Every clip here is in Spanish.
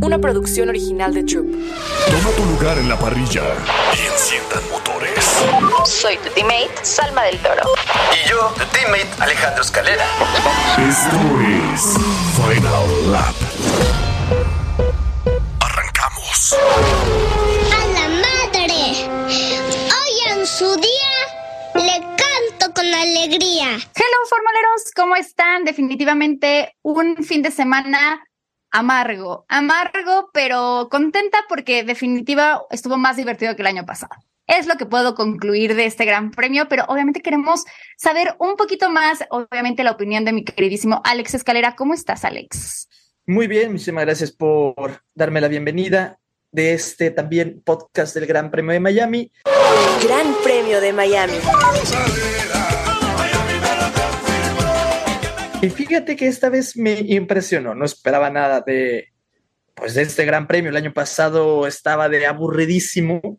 una producción original de Troop. Toma tu lugar en la parrilla y enciendan motores. Soy tu teammate, Salma del Toro. Y yo, tu teammate, Alejandro Escalera. Esto es Final Lap. Arrancamos. ¡A la madre! Hoy en su día le canto con alegría. Hello, formuleros, ¿cómo están? Definitivamente un fin de semana amargo, amargo, pero contenta porque definitiva estuvo más divertido que el año pasado. Es lo que puedo concluir de este gran premio, pero obviamente queremos saber un poquito más, obviamente, la opinión de mi queridísimo Alex Escalera. ¿Cómo estás, Alex? Muy bien, muchísimas gracias por darme la bienvenida de este también podcast del Gran Premio de Miami. Gran Premio de Miami. Y fíjate que esta vez me impresionó, no esperaba nada de pues de este Gran Premio. El año pasado estaba de aburridísimo,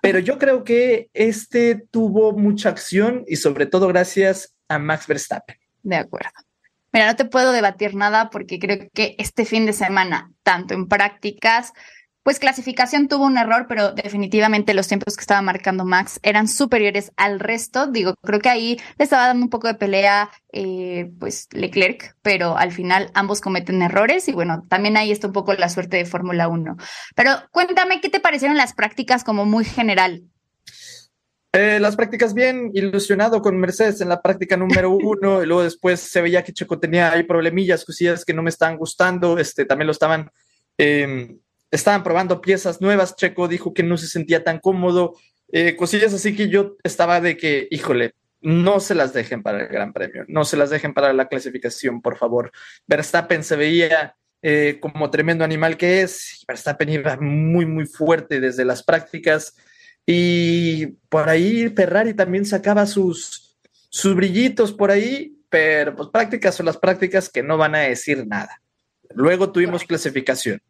pero yo creo que este tuvo mucha acción y sobre todo gracias a Max Verstappen. De acuerdo. Mira, no te puedo debatir nada porque creo que este fin de semana, tanto en prácticas pues clasificación tuvo un error, pero definitivamente los tiempos que estaba marcando Max eran superiores al resto. Digo, creo que ahí le estaba dando un poco de pelea, eh, pues Leclerc, pero al final ambos cometen errores y bueno, también ahí está un poco la suerte de Fórmula 1. Pero cuéntame, ¿qué te parecieron las prácticas como muy general? Eh, las prácticas bien, ilusionado con Mercedes en la práctica número uno, y luego después se veía que Checo tenía ahí problemillas, cosillas que no me estaban gustando, este, también lo estaban eh, estaban probando piezas nuevas, Checo dijo que no se sentía tan cómodo, eh, cosillas así que yo estaba de que, híjole, no se las dejen para el Gran Premio, no se las dejen para la clasificación, por favor. Verstappen se veía eh, como tremendo animal que es, Verstappen iba muy, muy fuerte desde las prácticas y por ahí Ferrari también sacaba sus, sus brillitos por ahí, pero pues prácticas son las prácticas que no van a decir nada. Luego tuvimos clasificación.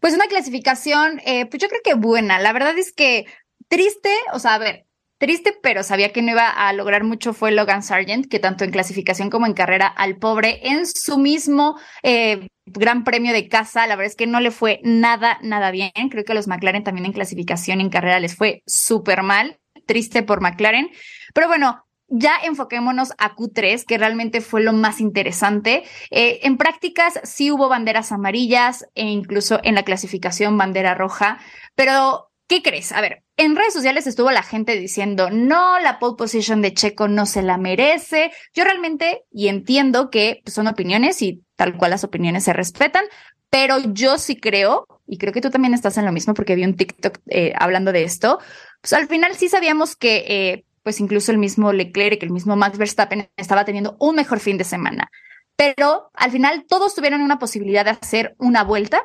Pues una clasificación, eh, pues yo creo que buena. La verdad es que triste, o sea, a ver, triste, pero sabía que no iba a lograr mucho fue Logan Sargent, que tanto en clasificación como en carrera al pobre en su mismo eh, gran premio de casa, la verdad es que no le fue nada, nada bien. Creo que a los McLaren también en clasificación y en carrera les fue súper mal. Triste por McLaren. Pero bueno, ya enfoquémonos a Q3, que realmente fue lo más interesante. Eh, en prácticas sí hubo banderas amarillas e incluso en la clasificación bandera roja, pero ¿qué crees? A ver, en redes sociales estuvo la gente diciendo, no, la pole position de Checo no se la merece. Yo realmente, y entiendo que son opiniones y tal cual las opiniones se respetan, pero yo sí creo, y creo que tú también estás en lo mismo porque vi un TikTok eh, hablando de esto, pues al final sí sabíamos que... Eh, pues incluso el mismo Leclerc, el mismo Max Verstappen estaba teniendo un mejor fin de semana. Pero al final todos tuvieron una posibilidad de hacer una vuelta.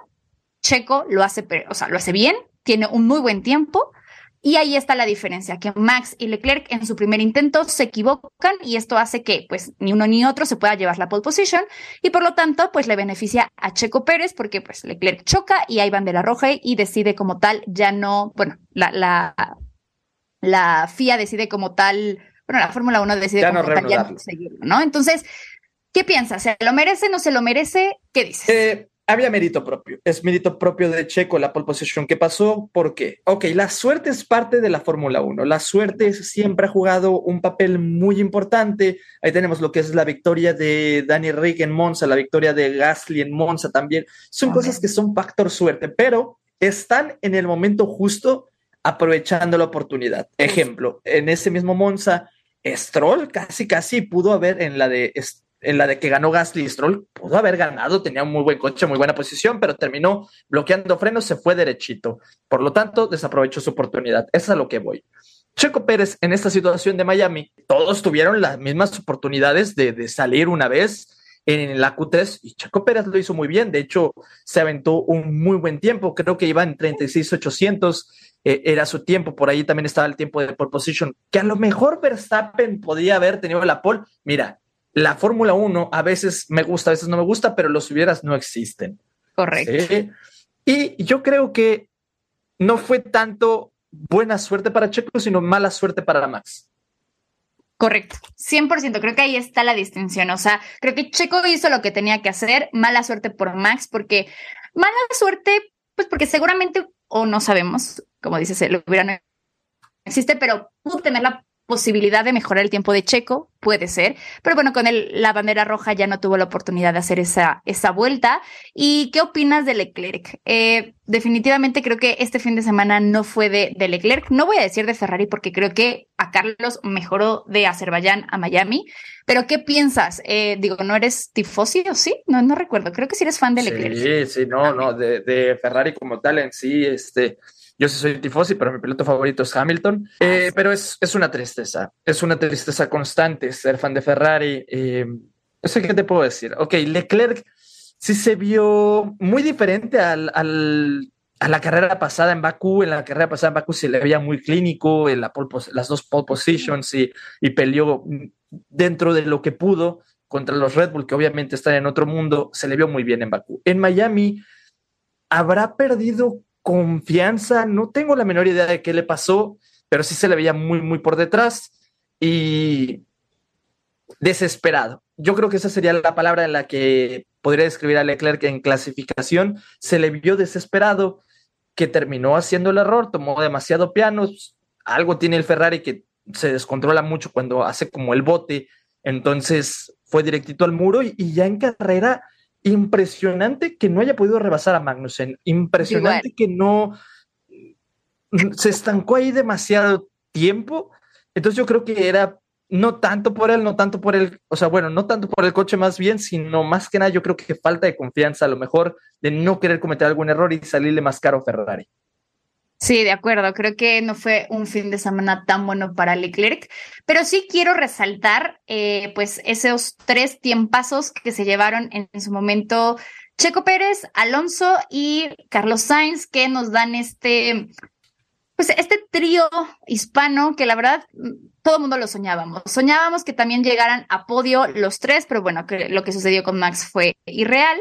Checo lo hace, o sea, lo hace bien, tiene un muy buen tiempo. Y ahí está la diferencia, que Max y Leclerc en su primer intento se equivocan y esto hace que pues ni uno ni otro se pueda llevar la pole position y por lo tanto pues le beneficia a Checo Pérez porque pues Leclerc choca y hay bandera roja y decide como tal ya no, bueno, la, la la FIA decide como tal, bueno, la Fórmula 1 decide como tal ya no seguirlo, ¿no? Entonces, ¿qué piensas? ¿Se lo merece, no se lo merece? ¿Qué dices? Eh, había mérito propio, es mérito propio de Checo la pole position que pasó, ¿por qué? Ok, la suerte es parte de la Fórmula 1, la suerte siempre ha jugado un papel muy importante, ahí tenemos lo que es la victoria de Danny Rick en Monza, la victoria de Gasly en Monza también, son cosas que son factor suerte, pero están en el momento justo aprovechando la oportunidad. Ejemplo, en ese mismo Monza, Stroll casi, casi pudo haber en la de en la de que ganó Gasly Stroll, pudo haber ganado, tenía un muy buen coche, muy buena posición, pero terminó bloqueando frenos, se fue derechito. Por lo tanto, desaprovechó su oportunidad. Eso es a lo que voy. Checo Pérez en esta situación de Miami, todos tuvieron las mismas oportunidades de, de salir una vez en la Q3 y Checo Pérez lo hizo muy bien. De hecho, se aventó un muy buen tiempo. Creo que iba en 36,800 eh, era su tiempo, por ahí también estaba el tiempo de pole position, que a lo mejor Verstappen podía haber tenido la pole. Mira, la Fórmula 1 a veces me gusta, a veces no me gusta, pero los hubieras no existen. Correcto. Y yo creo que no fue tanto buena suerte para Checo, sino mala suerte para Max. Correcto, 100%, creo que ahí está la distinción, o sea, creo que Checo hizo lo que tenía que hacer, mala suerte por Max, porque Mala suerte, pues porque seguramente, o no sabemos, como dices, lo hubiera no existe, pero pudo tener la posibilidad de mejorar el tiempo de Checo, puede ser, pero bueno, con el, la bandera roja ya no tuvo la oportunidad de hacer esa, esa vuelta. ¿Y qué opinas de Leclerc? Eh, definitivamente creo que este fin de semana no fue de, de, Leclerc, no voy a decir de Ferrari porque creo que a Carlos mejoró de Azerbaiyán a Miami, pero ¿qué piensas? Eh, digo, ¿no eres tifosi o sí? No, no recuerdo, creo que sí eres fan de Leclerc. Sí, sí, no, no, de, de Ferrari como tal en sí, este... Yo sí soy tifosi, pero mi piloto favorito es Hamilton. Eh, pero es, es, una tristeza, es una tristeza constante ser fan de Ferrari. Eh, sé qué te puedo decir. Ok, Leclerc sí se vio muy diferente al, al, a la carrera pasada en Bakú. En la carrera pasada en Bakú se le veía muy clínico, en la pole, las dos pole positions y, y peleó dentro de lo que pudo contra los Red Bull, que obviamente están en otro mundo. Se le vio muy bien en Bakú. En Miami habrá perdido confianza, no tengo la menor idea de qué le pasó, pero sí se le veía muy, muy por detrás y desesperado. Yo creo que esa sería la palabra en la que podría describir a Leclerc en clasificación. Se le vio desesperado, que terminó haciendo el error, tomó demasiado pianos. Algo tiene el Ferrari que se descontrola mucho cuando hace como el bote. Entonces fue directito al muro y, y ya en carrera impresionante que no haya podido rebasar a Magnussen, impresionante Igual. que no se estancó ahí demasiado tiempo. Entonces yo creo que era no tanto por él, no tanto por el, o sea, bueno, no tanto por el coche más bien, sino más que nada yo creo que falta de confianza, a lo mejor de no querer cometer algún error y salirle más caro a Ferrari. Sí, de acuerdo. Creo que no fue un fin de semana tan bueno para Leclerc, pero sí quiero resaltar, eh, pues, esos tres tiempazos que se llevaron en, en, su momento Checo Pérez, Alonso y Carlos Sainz, que nos dan este, pues, este trío hispano que la verdad todo el mundo lo soñábamos. Soñábamos que también llegaran a podio los tres, pero bueno, que lo que sucedió con Max fue irreal.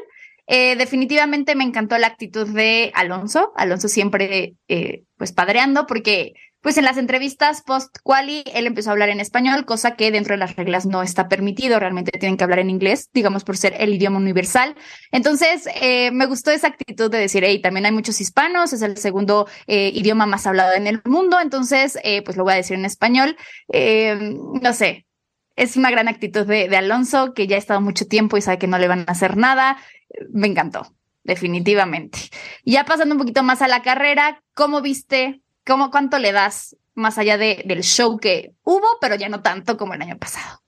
Eh, definitivamente me encantó la actitud de Alonso. Alonso siempre, eh, pues, padreando, porque, pues, en las entrevistas post-quali, él empezó a hablar en español, cosa que dentro de las reglas no está permitido. Realmente tienen que hablar en inglés, digamos, por ser el idioma universal. Entonces, eh, me gustó esa actitud de decir, hey, también hay muchos hispanos, es el segundo eh, idioma más hablado en el mundo. Entonces, pues, lo voy a decir en español. no sé, es una gran actitud de, Alonso, que ya ha estado mucho tiempo y sabe que no le van a hacer nada. Me encantó, definitivamente. Ya pasando un poquito más a la carrera, ¿cómo viste? ¿Cómo, ¿Cuánto le das más allá de, del show que hubo, pero ya no tanto como el año pasado?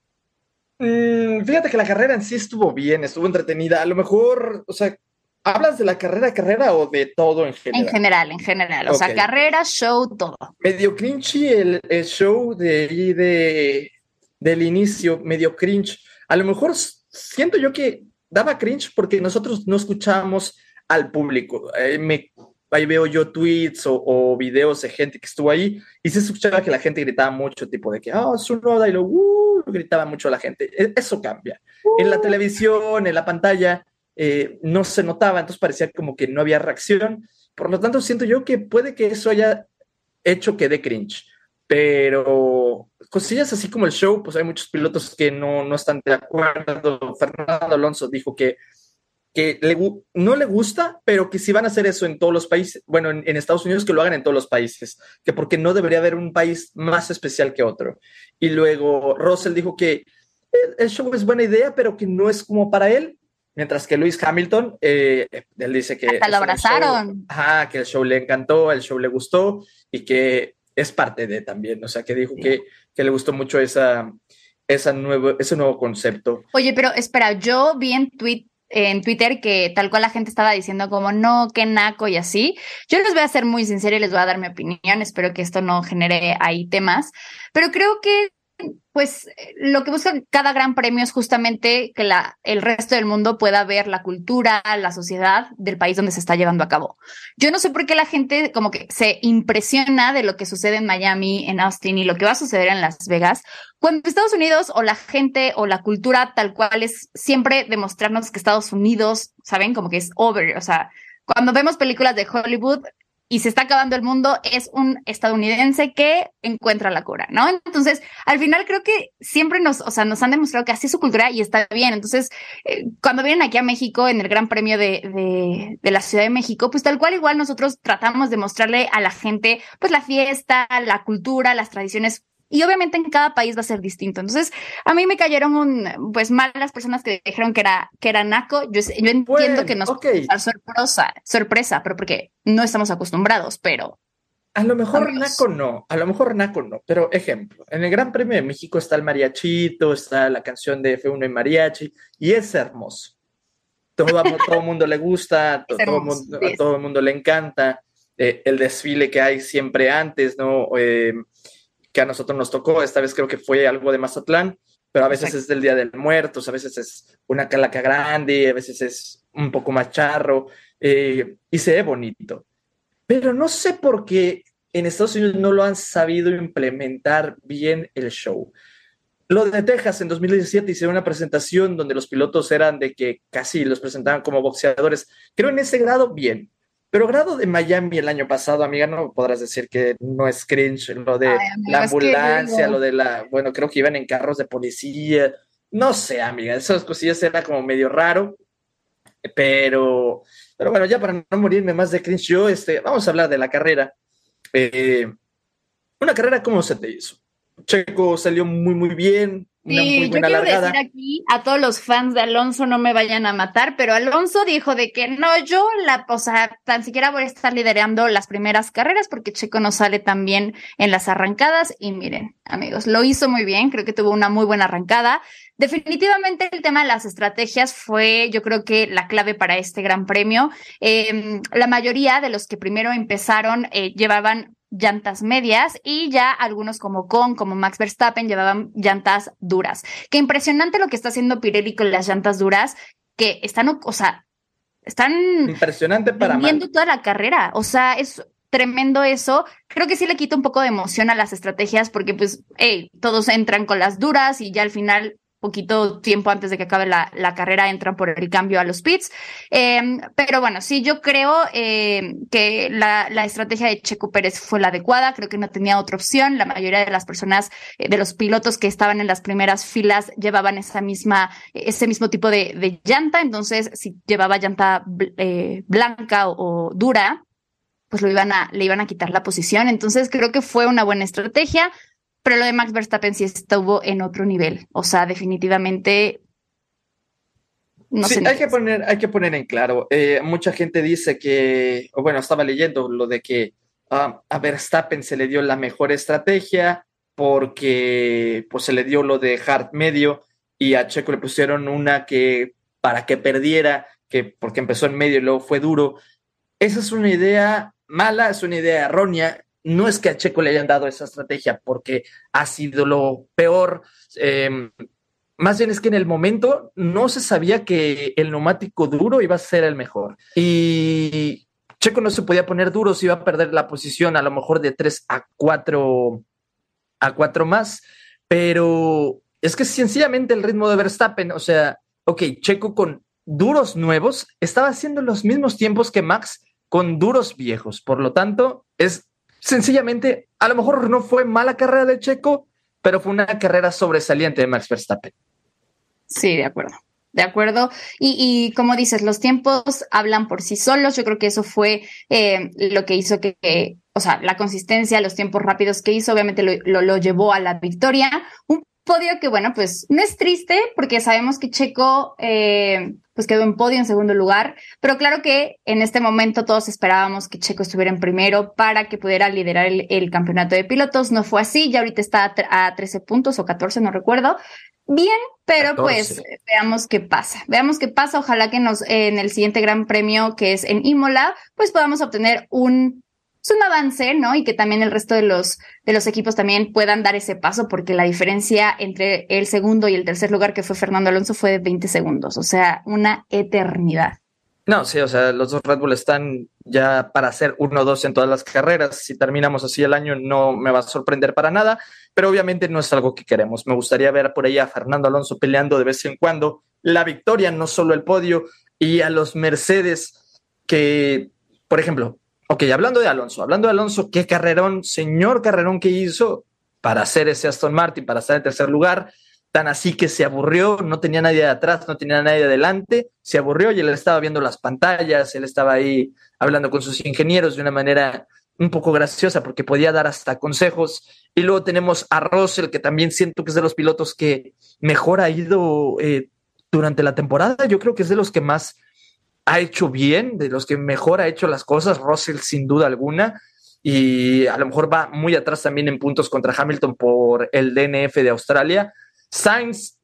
Mm, fíjate que la carrera en sí estuvo bien, estuvo entretenida. A lo mejor, o sea, ¿hablas de la carrera, carrera o de todo en general? En general, en general. O okay. sea, carrera, show, todo. Medio cringy el, el show de, de del inicio, medio cringe. A lo mejor siento yo que daba cringe porque nosotros no escuchábamos al público. Eh, me, ahí veo yo tweets o, o, videos de gente que estuvo ahí y se escuchaba que la gente gritaba mucho, tipo de que, oh, su noda, y lo, uh, gritaba mucho la gente. Eso cambia. Uh. En la televisión, en la pantalla, eh, no se notaba, entonces parecía como que no había reacción. Por lo tanto, siento yo que puede que eso haya hecho que dé cringe pero cosillas así como el show, pues hay muchos pilotos que no, no están de acuerdo. Fernando Alonso dijo que, que le, no le gusta, pero que si van a hacer eso en todos los países, bueno, en, en, Estados Unidos que lo hagan en todos los países, que porque no debería haber un país más especial que otro. Y luego Russell dijo que el, el show es buena idea, pero que no es como para él. Mientras que Luis Hamilton, eh, él dice que... Hasta lo abrazaron. Show, ajá, que el show le encantó, el show le gustó y que es parte de también, o sea, que dijo que, que le gustó mucho esa, esa nuevo, ese nuevo concepto. Oye, pero espera, yo vi en, en Twitter que tal cual la gente estaba diciendo como no, qué naco y así. Yo les voy a ser muy sincera y les voy a dar mi opinión, espero que esto no genere ahí temas, pero creo que pues lo que busca cada gran premio es justamente que el resto del mundo pueda ver la cultura, la sociedad del país donde se está llevando a cabo. Yo no sé por qué la gente como que se impresiona de lo que sucede en Miami, en Austin y lo que va a suceder en Las Vegas, cuando Estados Unidos o la gente o la cultura tal cual es siempre demostrarnos que Estados Unidos, ¿saben? Como que es over, o sea, cuando vemos películas de Hollywood, y se está acabando el mundo, es un estadounidense que encuentra la cura, ¿no? Entonces, al final creo que siempre nos, o sea, nos han demostrado que así es su cultura y está bien. Entonces, eh, cuando vienen aquí a México en el Gran Premio de, de, de, la Ciudad de México, pues tal cual igual nosotros tratamos de mostrarle a la gente, pues la fiesta, la cultura, las tradiciones y obviamente en cada país va a ser distinto. Entonces, a mí me cayeron un, pues mal las personas que dijeron que era, que era naco. Yo, yo entiendo que nos okay. sorpresa, sorpresa, pero porque no estamos acostumbrados, pero. A lo mejor naco no, a lo mejor naco no, pero ejemplo, en el Gran Premio de México está el mariachito, está la canción de F1 y mariachi, y es hermoso. Todo, a todo el mundo le gusta, todo, todo, mundo, a todo el mundo le encanta. Eh, el desfile que hay siempre antes, ¿no? Eh, que a nosotros nos tocó. Esta vez creo que fue algo de Mazatlán, pero a veces Exacto. es del Día del Muertos, a veces es una calaca grande, a veces es un poco más charro eh, y se ve bonito. Pero no sé por qué en Estados Unidos no lo han sabido implementar bien el show. Lo de Texas en 2017 hicieron una presentación donde los pilotos eran de que casi los presentaban como boxeadores. Creo en ese grado bien, pero grado de Miami el año pasado, amiga, no podrás decir que no es cringe, lo de Ay, amiga, la ambulancia, lo de la, bueno, creo que iban en carros de policía, no sé, amiga, esas cosillas era como medio raro, pero, pero bueno, ya para no morirme más de cringe, yo, este, vamos a hablar de la carrera. Eh, una carrera, ¿cómo se te hizo? Checo salió muy, muy bien, una sí, muy buena yo quiero largada. decir aquí a todos los fans de Alonso no me vayan a matar, pero Alonso dijo de que no, yo la, o sea, tan siquiera voy a estar liderando las primeras carreras porque Checo no sale tan bien en las arrancadas y miren, amigos, lo hizo muy bien, creo que tuvo una muy buena arrancada. Definitivamente el tema de las estrategias fue, yo creo que la clave para este gran premio. Eh, la mayoría de los que primero empezaron eh, llevaban llantas medias y ya algunos como Con, como Max Verstappen llevaban llantas duras. Qué impresionante lo que está haciendo Pirelli con las llantas duras, que están, o sea, están impresionante para viendo toda la carrera. O sea, es tremendo eso. Creo que sí le quita un poco de emoción a las estrategias porque pues, hey, todos entran con las duras y ya al final poquito tiempo antes de que acabe la, la, carrera entran por el cambio a los pits. Eh, pero bueno, sí, yo creo eh, que la, la, estrategia de Checo Pérez fue la adecuada, creo que no tenía otra opción. La mayoría de las personas, eh, de los pilotos que estaban en las primeras filas, llevaban esa misma, ese mismo tipo de, de llanta, entonces si llevaba llanta eh, blanca o, o dura, pues lo iban a, le iban a quitar la posición. Entonces creo que fue una buena estrategia. Pero lo de Max Verstappen sí estuvo en otro nivel. O sea, definitivamente. No sí, hay, que poner, hay que poner en claro. Eh, mucha gente dice que, bueno, estaba leyendo lo de que um, a Verstappen se le dio la mejor estrategia porque pues se le dio lo de hard medio y a Checo le pusieron una que para que perdiera, que porque empezó en medio y luego fue duro. Esa es una idea mala, es una idea errónea no es que a Checo le hayan dado esa estrategia porque ha sido lo peor. Eh, más bien es que en el momento no se sabía que el neumático duro iba a ser el mejor. Y Checo no se podía poner duro, se iba a perder la posición a lo mejor de 3 a 4 a 4 más. Pero es que sencillamente el ritmo de Verstappen, o sea, ok, Checo con duros nuevos estaba haciendo los mismos tiempos que Max con duros viejos. Por lo tanto, es sencillamente, a lo mejor no fue mala carrera de Checo, pero fue una carrera sobresaliente de Max Verstappen. Sí, de acuerdo. De acuerdo. Y, y, como dices, los tiempos hablan por sí solos. Yo creo que eso fue eh, lo que hizo que, o sea, la consistencia, los tiempos rápidos que hizo, obviamente lo, lo, lo llevó a la victoria. Un podio que, bueno, pues no es triste porque sabemos que Checo eh, pues quedó en podio en segundo lugar, pero claro que en este momento todos esperábamos que Checo estuviera en primero para que pudiera liderar el, el campeonato de pilotos. No fue así, ya ahorita está a, a 13 puntos o 14, no recuerdo. Bien, pero 14. pues veamos qué pasa. Veamos qué pasa. Ojalá que nos eh, en el siguiente gran premio que es en Imola, pues podamos obtener un es un avance, ¿no? Y que también el resto de los, de los equipos también puedan dar ese paso, porque la diferencia entre el segundo y el tercer lugar, que fue Fernando Alonso, fue de 20 segundos, o sea, una eternidad. No, sí, o sea, los dos Red Bull están ya para hacer uno o dos en todas las carreras. Si terminamos así el año, no me va a sorprender para nada, pero obviamente no es algo que queremos. Me gustaría ver por ahí a Fernando Alonso peleando de vez en cuando la victoria, no solo el podio, y a los Mercedes que, por ejemplo, Ok, hablando de Alonso, hablando de Alonso, qué carrerón, señor carrerón que hizo para hacer ese Aston Martin, para estar en tercer lugar, tan así que se aburrió, no tenía nadie de atrás, no tenía nadie de adelante, se aburrió y él estaba viendo las pantallas, él estaba ahí hablando con sus ingenieros de una manera un poco graciosa porque podía dar hasta consejos. Y luego tenemos a Russell, que también siento que es de los pilotos que mejor ha ido eh, durante la temporada. Yo creo que es de los que más ha hecho bien, de los que mejor ha hecho las cosas. Russell, sin duda alguna. Y a lo mejor va muy atrás también en puntos contra Hamilton por el DNF de Australia. Sainz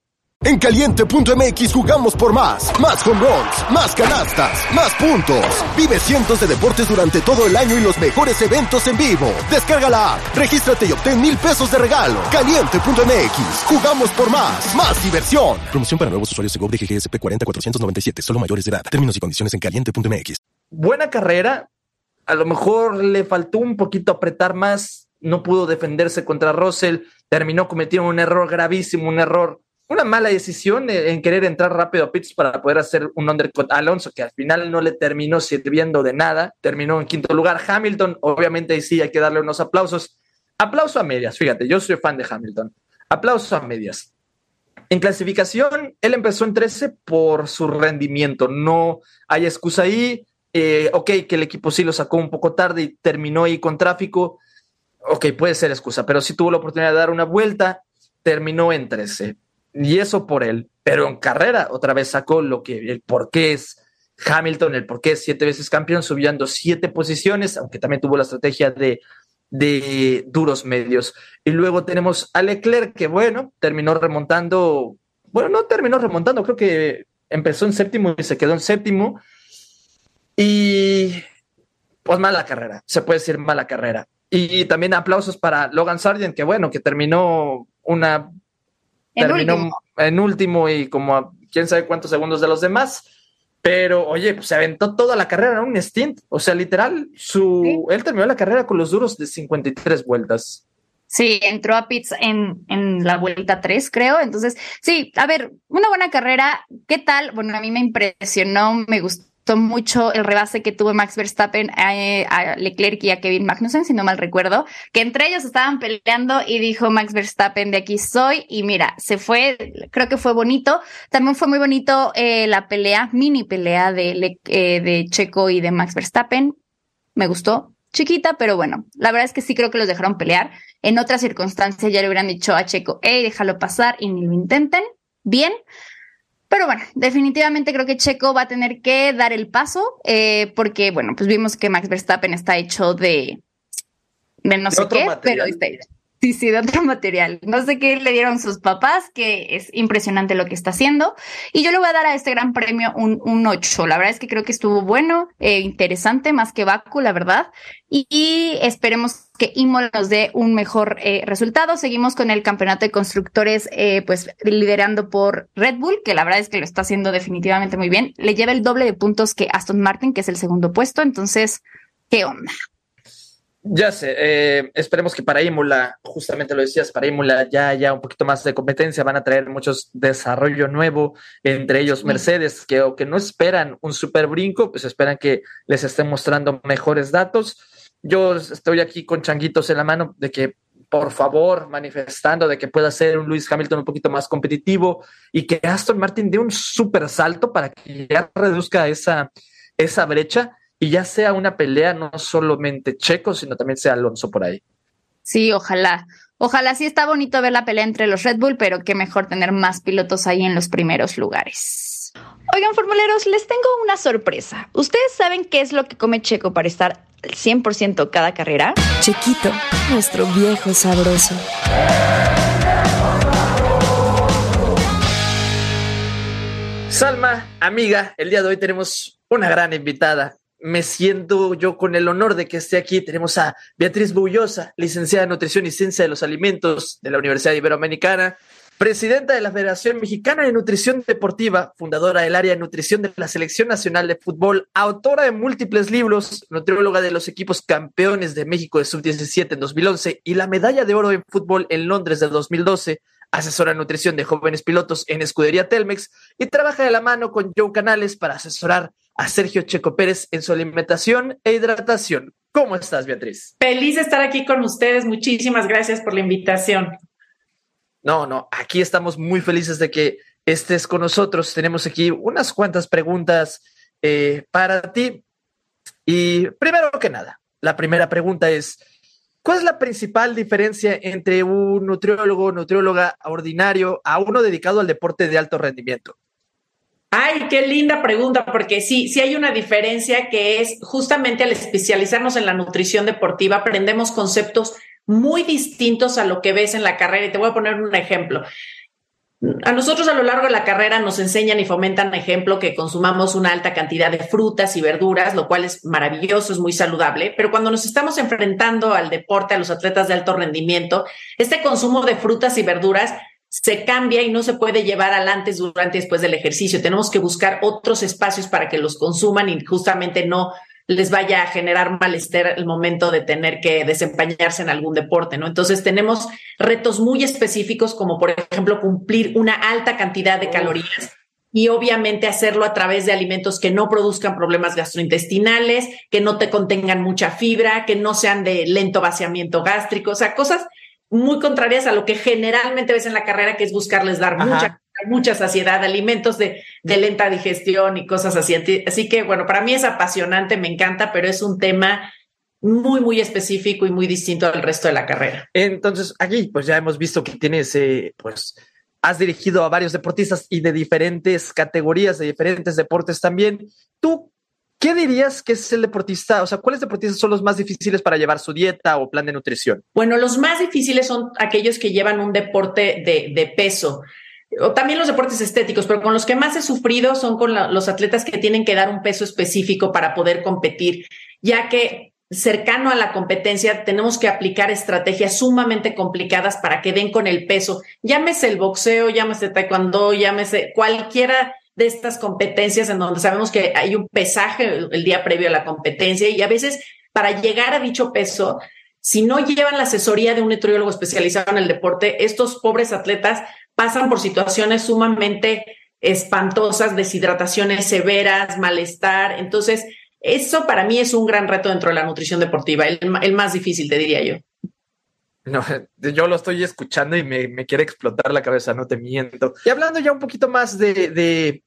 en caliente.mx jugamos por más. Más home runs, más canastas, más puntos. Vive cientos de deportes durante todo el año y los mejores eventos en vivo. Descarga la app, regístrate y obtén mil pesos de regalo. Caliente.mx, jugamos por más. Más diversión. Promoción para nuevos usuarios de GOV de GGSP 40497, solo mayores de edad. Términos y condiciones en caliente.mx. Buena carrera. A lo mejor le faltó un poquito apretar más. No pudo defenderse contra Russell. Terminó cometiendo un error gravísimo, un error una mala decisión en querer entrar rápido a pits para poder hacer un undercut Alonso, que al final no le terminó sirviendo de nada, terminó en quinto lugar. Hamilton, obviamente, sí hay que darle unos aplausos. Aplauso a medias, fíjate, yo soy fan de Hamilton. Aplauso a medias. En clasificación, él empezó en 13 por su rendimiento, no hay excusa ahí. Eh, ok, que el equipo sí lo sacó un poco tarde y terminó ahí con tráfico. Ok, puede ser excusa, pero sí tuvo la oportunidad de dar una vuelta, terminó en 13 y eso por él, pero en carrera otra vez sacó lo que el por qué es Hamilton, el por qué es siete veces campeón, subiendo siete posiciones, aunque también tuvo la estrategia de, de duros medios. Y luego tenemos a Leclerc, que bueno, terminó remontando, bueno, no terminó remontando, creo que empezó en séptimo y se quedó en séptimo. Y pues mala carrera, se puede decir mala carrera. Y también aplausos para Logan Sargent, que bueno, que terminó una terminó en último y como a quién sabe cuántos segundos de los demás. Pero oye, pues se aventó toda la carrera en un stint. O sea, literal, su, él terminó la carrera con los duros de 53 vueltas. Sí, entró a pits en, en la vuelta 3, creo. Entonces, sí, a ver, una buena carrera. ¿Qué tal? Bueno, a mí me impresionó, me gustó mucho el rebase que tuvo Max Verstappen a, Leclerc y a Kevin Magnussen, si no mal recuerdo, que entre ellos estaban peleando y dijo Max Verstappen de aquí soy y mira, se fue, creo que fue bonito. También fue muy bonito eh, la pelea, mini pelea de, eh, de Checo y de Max Verstappen. Me gustó, chiquita, pero bueno, la verdad es que sí creo que los dejaron pelear. En otras circunstancias ya le hubieran dicho a Checo, hey, déjalo pasar y ni lo intenten. Bien, pero bueno, definitivamente creo que Checo va a tener que dar el paso, eh, porque bueno, pues vimos que Max Verstappen está hecho de, de no sé qué, pero está, Sí, sí, de otro material. No sé qué le dieron sus papás, que es impresionante lo que está haciendo. Y yo le voy a dar a este gran premio un, un 8. La verdad es que creo que estuvo bueno, eh, interesante, más que Baku, la verdad. Y, esperemos que Imola nos dé un mejor eh, resultado. Seguimos con el campeonato de constructores, eh, pues liderando por Red Bull, que la verdad es que lo está haciendo definitivamente muy bien. Le lleva el doble de puntos que Aston Martin, que es el segundo puesto. Entonces, ¿qué onda? Ya sé, eh, esperemos que para Imola, justamente lo decías, para Imola ya haya un poquito más de competencia, van a traer muchos desarrollo nuevo, entre ellos Mercedes, que aunque no esperan un super brinco, pues esperan que les estén mostrando mejores datos. Yo estoy aquí con changuitos en la mano de que por favor, manifestando de que pueda ser un Lewis Hamilton un poquito más competitivo y que Aston Martin dé un super salto para que ya reduzca esa, esa brecha y ya sea una pelea no solamente Checo, sino también sea Alonso por ahí. Sí, ojalá. Ojalá sí está bonito ver la pelea entre los Red Bull, pero qué mejor tener más pilotos ahí en los primeros lugares. Oigan, formuleros, les tengo una sorpresa. ¿Ustedes saben qué es lo que come Checo para estar al 100% cada carrera? Chequito, nuestro viejo sabroso. Salma, amiga, el día de hoy tenemos una gran invitada me siento yo con el honor de que esté aquí. Tenemos a Beatriz Bullosa, licenciada en Nutrición y Ciencia de los Alimentos de la Universidad Iberoamericana, presidenta de la Federación Mexicana de Nutrición Deportiva, fundadora del área de nutrición de la Selección Nacional de Fútbol, autora de múltiples libros, nutrióloga de los equipos campeones de México de Sub-17 en 2011 y la medalla de oro en fútbol en Londres de 2012 asesora de nutrición de jóvenes pilotos en Escudería Telmex y trabaja de la mano con Joe Canales para asesorar a Sergio Checo Pérez en su alimentación e hidratación. ¿Cómo estás, Beatriz? Feliz de estar aquí con ustedes. Muchísimas gracias por la invitación. No, no, aquí estamos muy felices de que estés con nosotros. Tenemos aquí unas cuantas preguntas eh, para ti. Y primero que nada, la primera pregunta es, ¿cuál es la principal diferencia entre un nutriólogo nutrióloga ordinario a uno dedicado al deporte de alto rendimiento? Ay, qué linda pregunta, porque sí, sí hay una diferencia que es justamente al especializarnos en la nutrición deportiva, aprendemos conceptos muy distintos a lo que ves en la carrera. Y te voy a poner un ejemplo. A nosotros a lo largo de la carrera nos enseñan y fomentan, ejemplo, que consumamos una alta cantidad de frutas y verduras, lo cual es maravilloso, es muy saludable, pero cuando nos estamos enfrentando al deporte, a los atletas de alto rendimiento, este consumo de frutas y verduras se cambia y no se puede llevar al antes, durante y después del ejercicio. Tenemos que buscar otros espacios para que los consuman y justamente no les vaya a generar malestar el momento de tener que desempeñarse en algún deporte, ¿no? Entonces tenemos retos muy específicos como por ejemplo cumplir una alta cantidad de calorías y obviamente hacerlo a través de alimentos que no produzcan problemas gastrointestinales, que no te contengan mucha fibra, que no sean de lento vaciamiento gástrico, o sea, cosas muy contrarias a lo que generalmente ves en la carrera, que es buscarles dar mucha, mucha saciedad, alimentos de, de, lenta digestión y cosas así. Así que, bueno, para mí es apasionante, me encanta, pero es un tema muy, muy específico y muy distinto al resto de la carrera. Entonces, aquí, pues ya hemos visto que tienes, eh, pues, has dirigido a varios deportistas y de diferentes categorías, de diferentes deportes también. ¿Tú ¿Qué dirías que es el deportista? O sea, ¿cuáles deportistas son los más difíciles para llevar su dieta o plan de nutrición? Bueno, los más difíciles son aquellos que llevan un deporte de, peso. O también los deportes estéticos, pero con los que más he sufrido son con los atletas que tienen que dar un peso específico para poder competir, ya que cercano a la competencia tenemos que aplicar estrategias sumamente complicadas para que den con el peso. Llámese el boxeo, llámese taekwondo, llámese cualquiera de estas competencias en donde sabemos que hay un pesaje el día previo a la competencia y a veces para llegar a dicho peso, si no llevan la asesoría de un nutriólogo especializado en el deporte, estos pobres atletas pasan por situaciones sumamente espantosas, deshidrataciones severas, malestar. Entonces, eso para mí es un gran reto dentro de la nutrición deportiva, el, el más difícil, te diría yo. No, yo lo estoy escuchando y me, me, quiere explotar la cabeza, no te miento. Y hablando ya un poquito más de, de,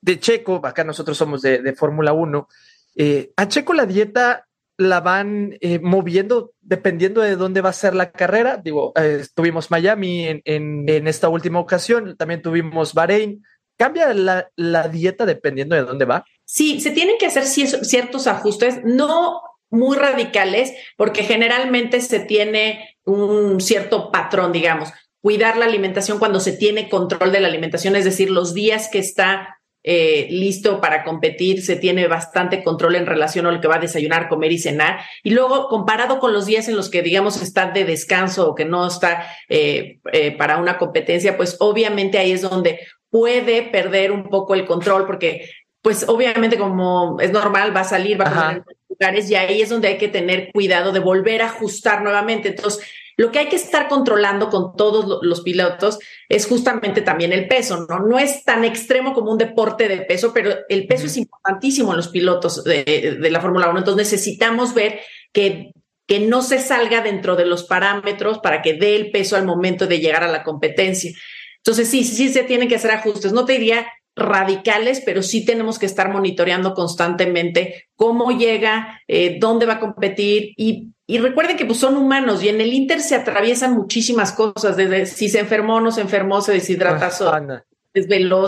de Checo, acá nosotros somos de, de Fórmula 1, eh, a Checo la dieta la van eh, moviendo dependiendo de dónde va a ser la carrera. Digo, eh, tuvimos Miami en, en, esta última ocasión, también tuvimos Bahrein. ¿Cambia la, la, dieta dependiendo de dónde va? Sí, se tienen que hacer ciertos ajustes, no muy radicales, porque generalmente se tiene un cierto patrón, digamos. Cuidar la alimentación cuando se tiene control de la alimentación, es decir, los días que está eh, listo para competir, se tiene bastante control en relación a lo que va a desayunar, comer y cenar. Y luego, comparado con los días en los que, digamos, está de descanso o que no está eh, eh, para una competencia, pues obviamente ahí es donde puede perder un poco el control, porque, pues obviamente, como es normal, va a salir, va a comer en lugares y ahí es donde hay que tener cuidado de volver a ajustar nuevamente. Entonces, lo que hay que estar controlando con todos los pilotos es justamente también el peso, ¿no? No es tan extremo como un deporte de peso, pero el peso es importantísimo en los pilotos de, de la Fórmula 1. Entonces necesitamos ver que, que no se salga dentro de los parámetros para que dé el peso al momento de llegar a la competencia. Entonces sí, sí se tienen que hacer ajustes. No te diría radicales, pero sí tenemos que estar monitoreando constantemente cómo llega, eh, dónde va a competir. Y, y recuerden que pues, son humanos y en el Inter se atraviesan muchísimas cosas, desde si se enfermó, no se enfermó, se deshidrata, ah, desveló,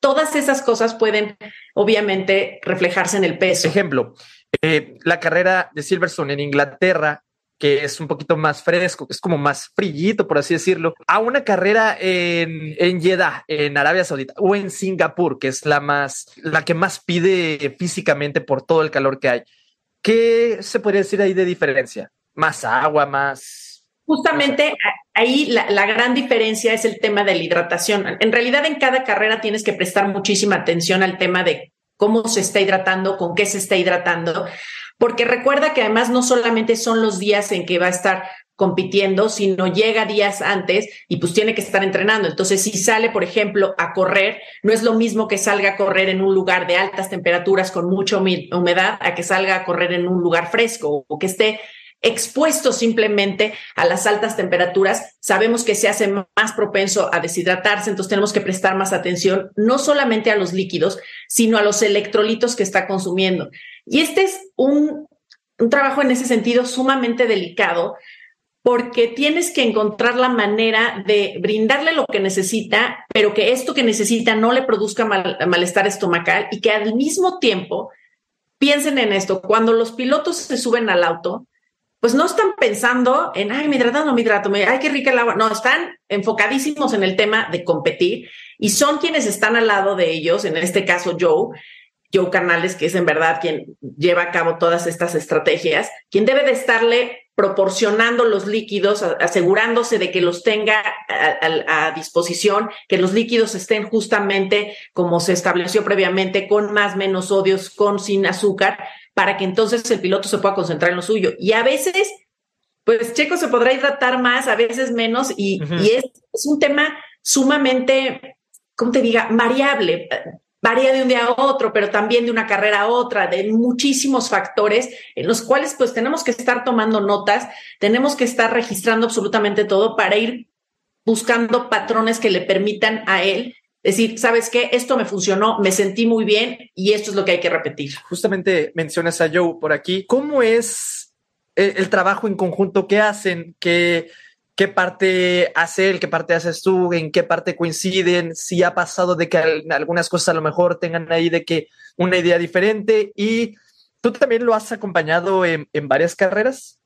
todas esas cosas pueden obviamente reflejarse en el peso. Ejemplo, eh, la carrera de Silverstone en Inglaterra que es un poquito más fresco, que es como más frillito, por así decirlo, a una carrera en, en Jeddah, en Arabia Saudita, o en Singapur, que es la más, la que más pide físicamente por todo el calor que hay. ¿Qué se podría decir ahí de diferencia? Más agua, más... Justamente ahí la, la, gran diferencia es el tema de la hidratación. En realidad en cada carrera tienes que prestar muchísima atención al tema de cómo se está hidratando, con qué se está hidratando, porque recuerda que además no solamente son los días en que va a estar compitiendo, sino llega días antes y pues tiene que estar entrenando. Entonces, si sale, por ejemplo, a correr, no es lo mismo que salga a correr en un lugar de altas temperaturas con mucha humedad a que salga a correr en un lugar fresco o que esté expuesto simplemente a las altas temperaturas, sabemos que se hace más propenso a deshidratarse, entonces tenemos que prestar más atención no solamente a los líquidos, sino a los electrolitos que está consumiendo. Y este es un, un trabajo en ese sentido sumamente delicado porque tienes que encontrar la manera de brindarle lo que necesita, pero que esto que necesita no le produzca malestar estomacal y que al mismo tiempo piensen en esto, cuando los pilotos se suben al auto, pues no están pensando en, ay, me hidrato, no me hidrato, ay, qué rica el agua. No, están enfocadísimos en el tema de competir y son quienes están al lado de ellos, en este caso Joe, Joe Canales, que es en verdad quien lleva a cabo todas estas estrategias, quien debe de estarle proporcionando los líquidos, asegurándose de que los tenga a, a, disposición, que los líquidos estén justamente como se estableció previamente, con más, menos odios, con, sin azúcar, para que entonces el piloto se pueda concentrar en lo suyo. Y a veces, pues Checo se podrá hidratar más, a veces menos, y, es, es, un tema sumamente, ¿cómo te diga?, variable. Varía de un día a otro, pero también de una carrera a otra, de muchísimos factores en los cuales pues tenemos que estar tomando notas, tenemos que estar registrando absolutamente todo para ir buscando patrones que le permitan a él decir, ¿sabes qué? Esto me funcionó, me sentí muy bien y esto es lo que hay que repetir. Justamente mencionas a Joe por aquí. ¿Cómo es el, trabajo en conjunto que hacen? ¿Qué, ¿Qué parte hace él? ¿Qué parte haces tú? ¿En qué parte coinciden? Si ha pasado de que algunas cosas a lo mejor tengan ahí de que una idea diferente y tú también lo has acompañado en, en varias carreras.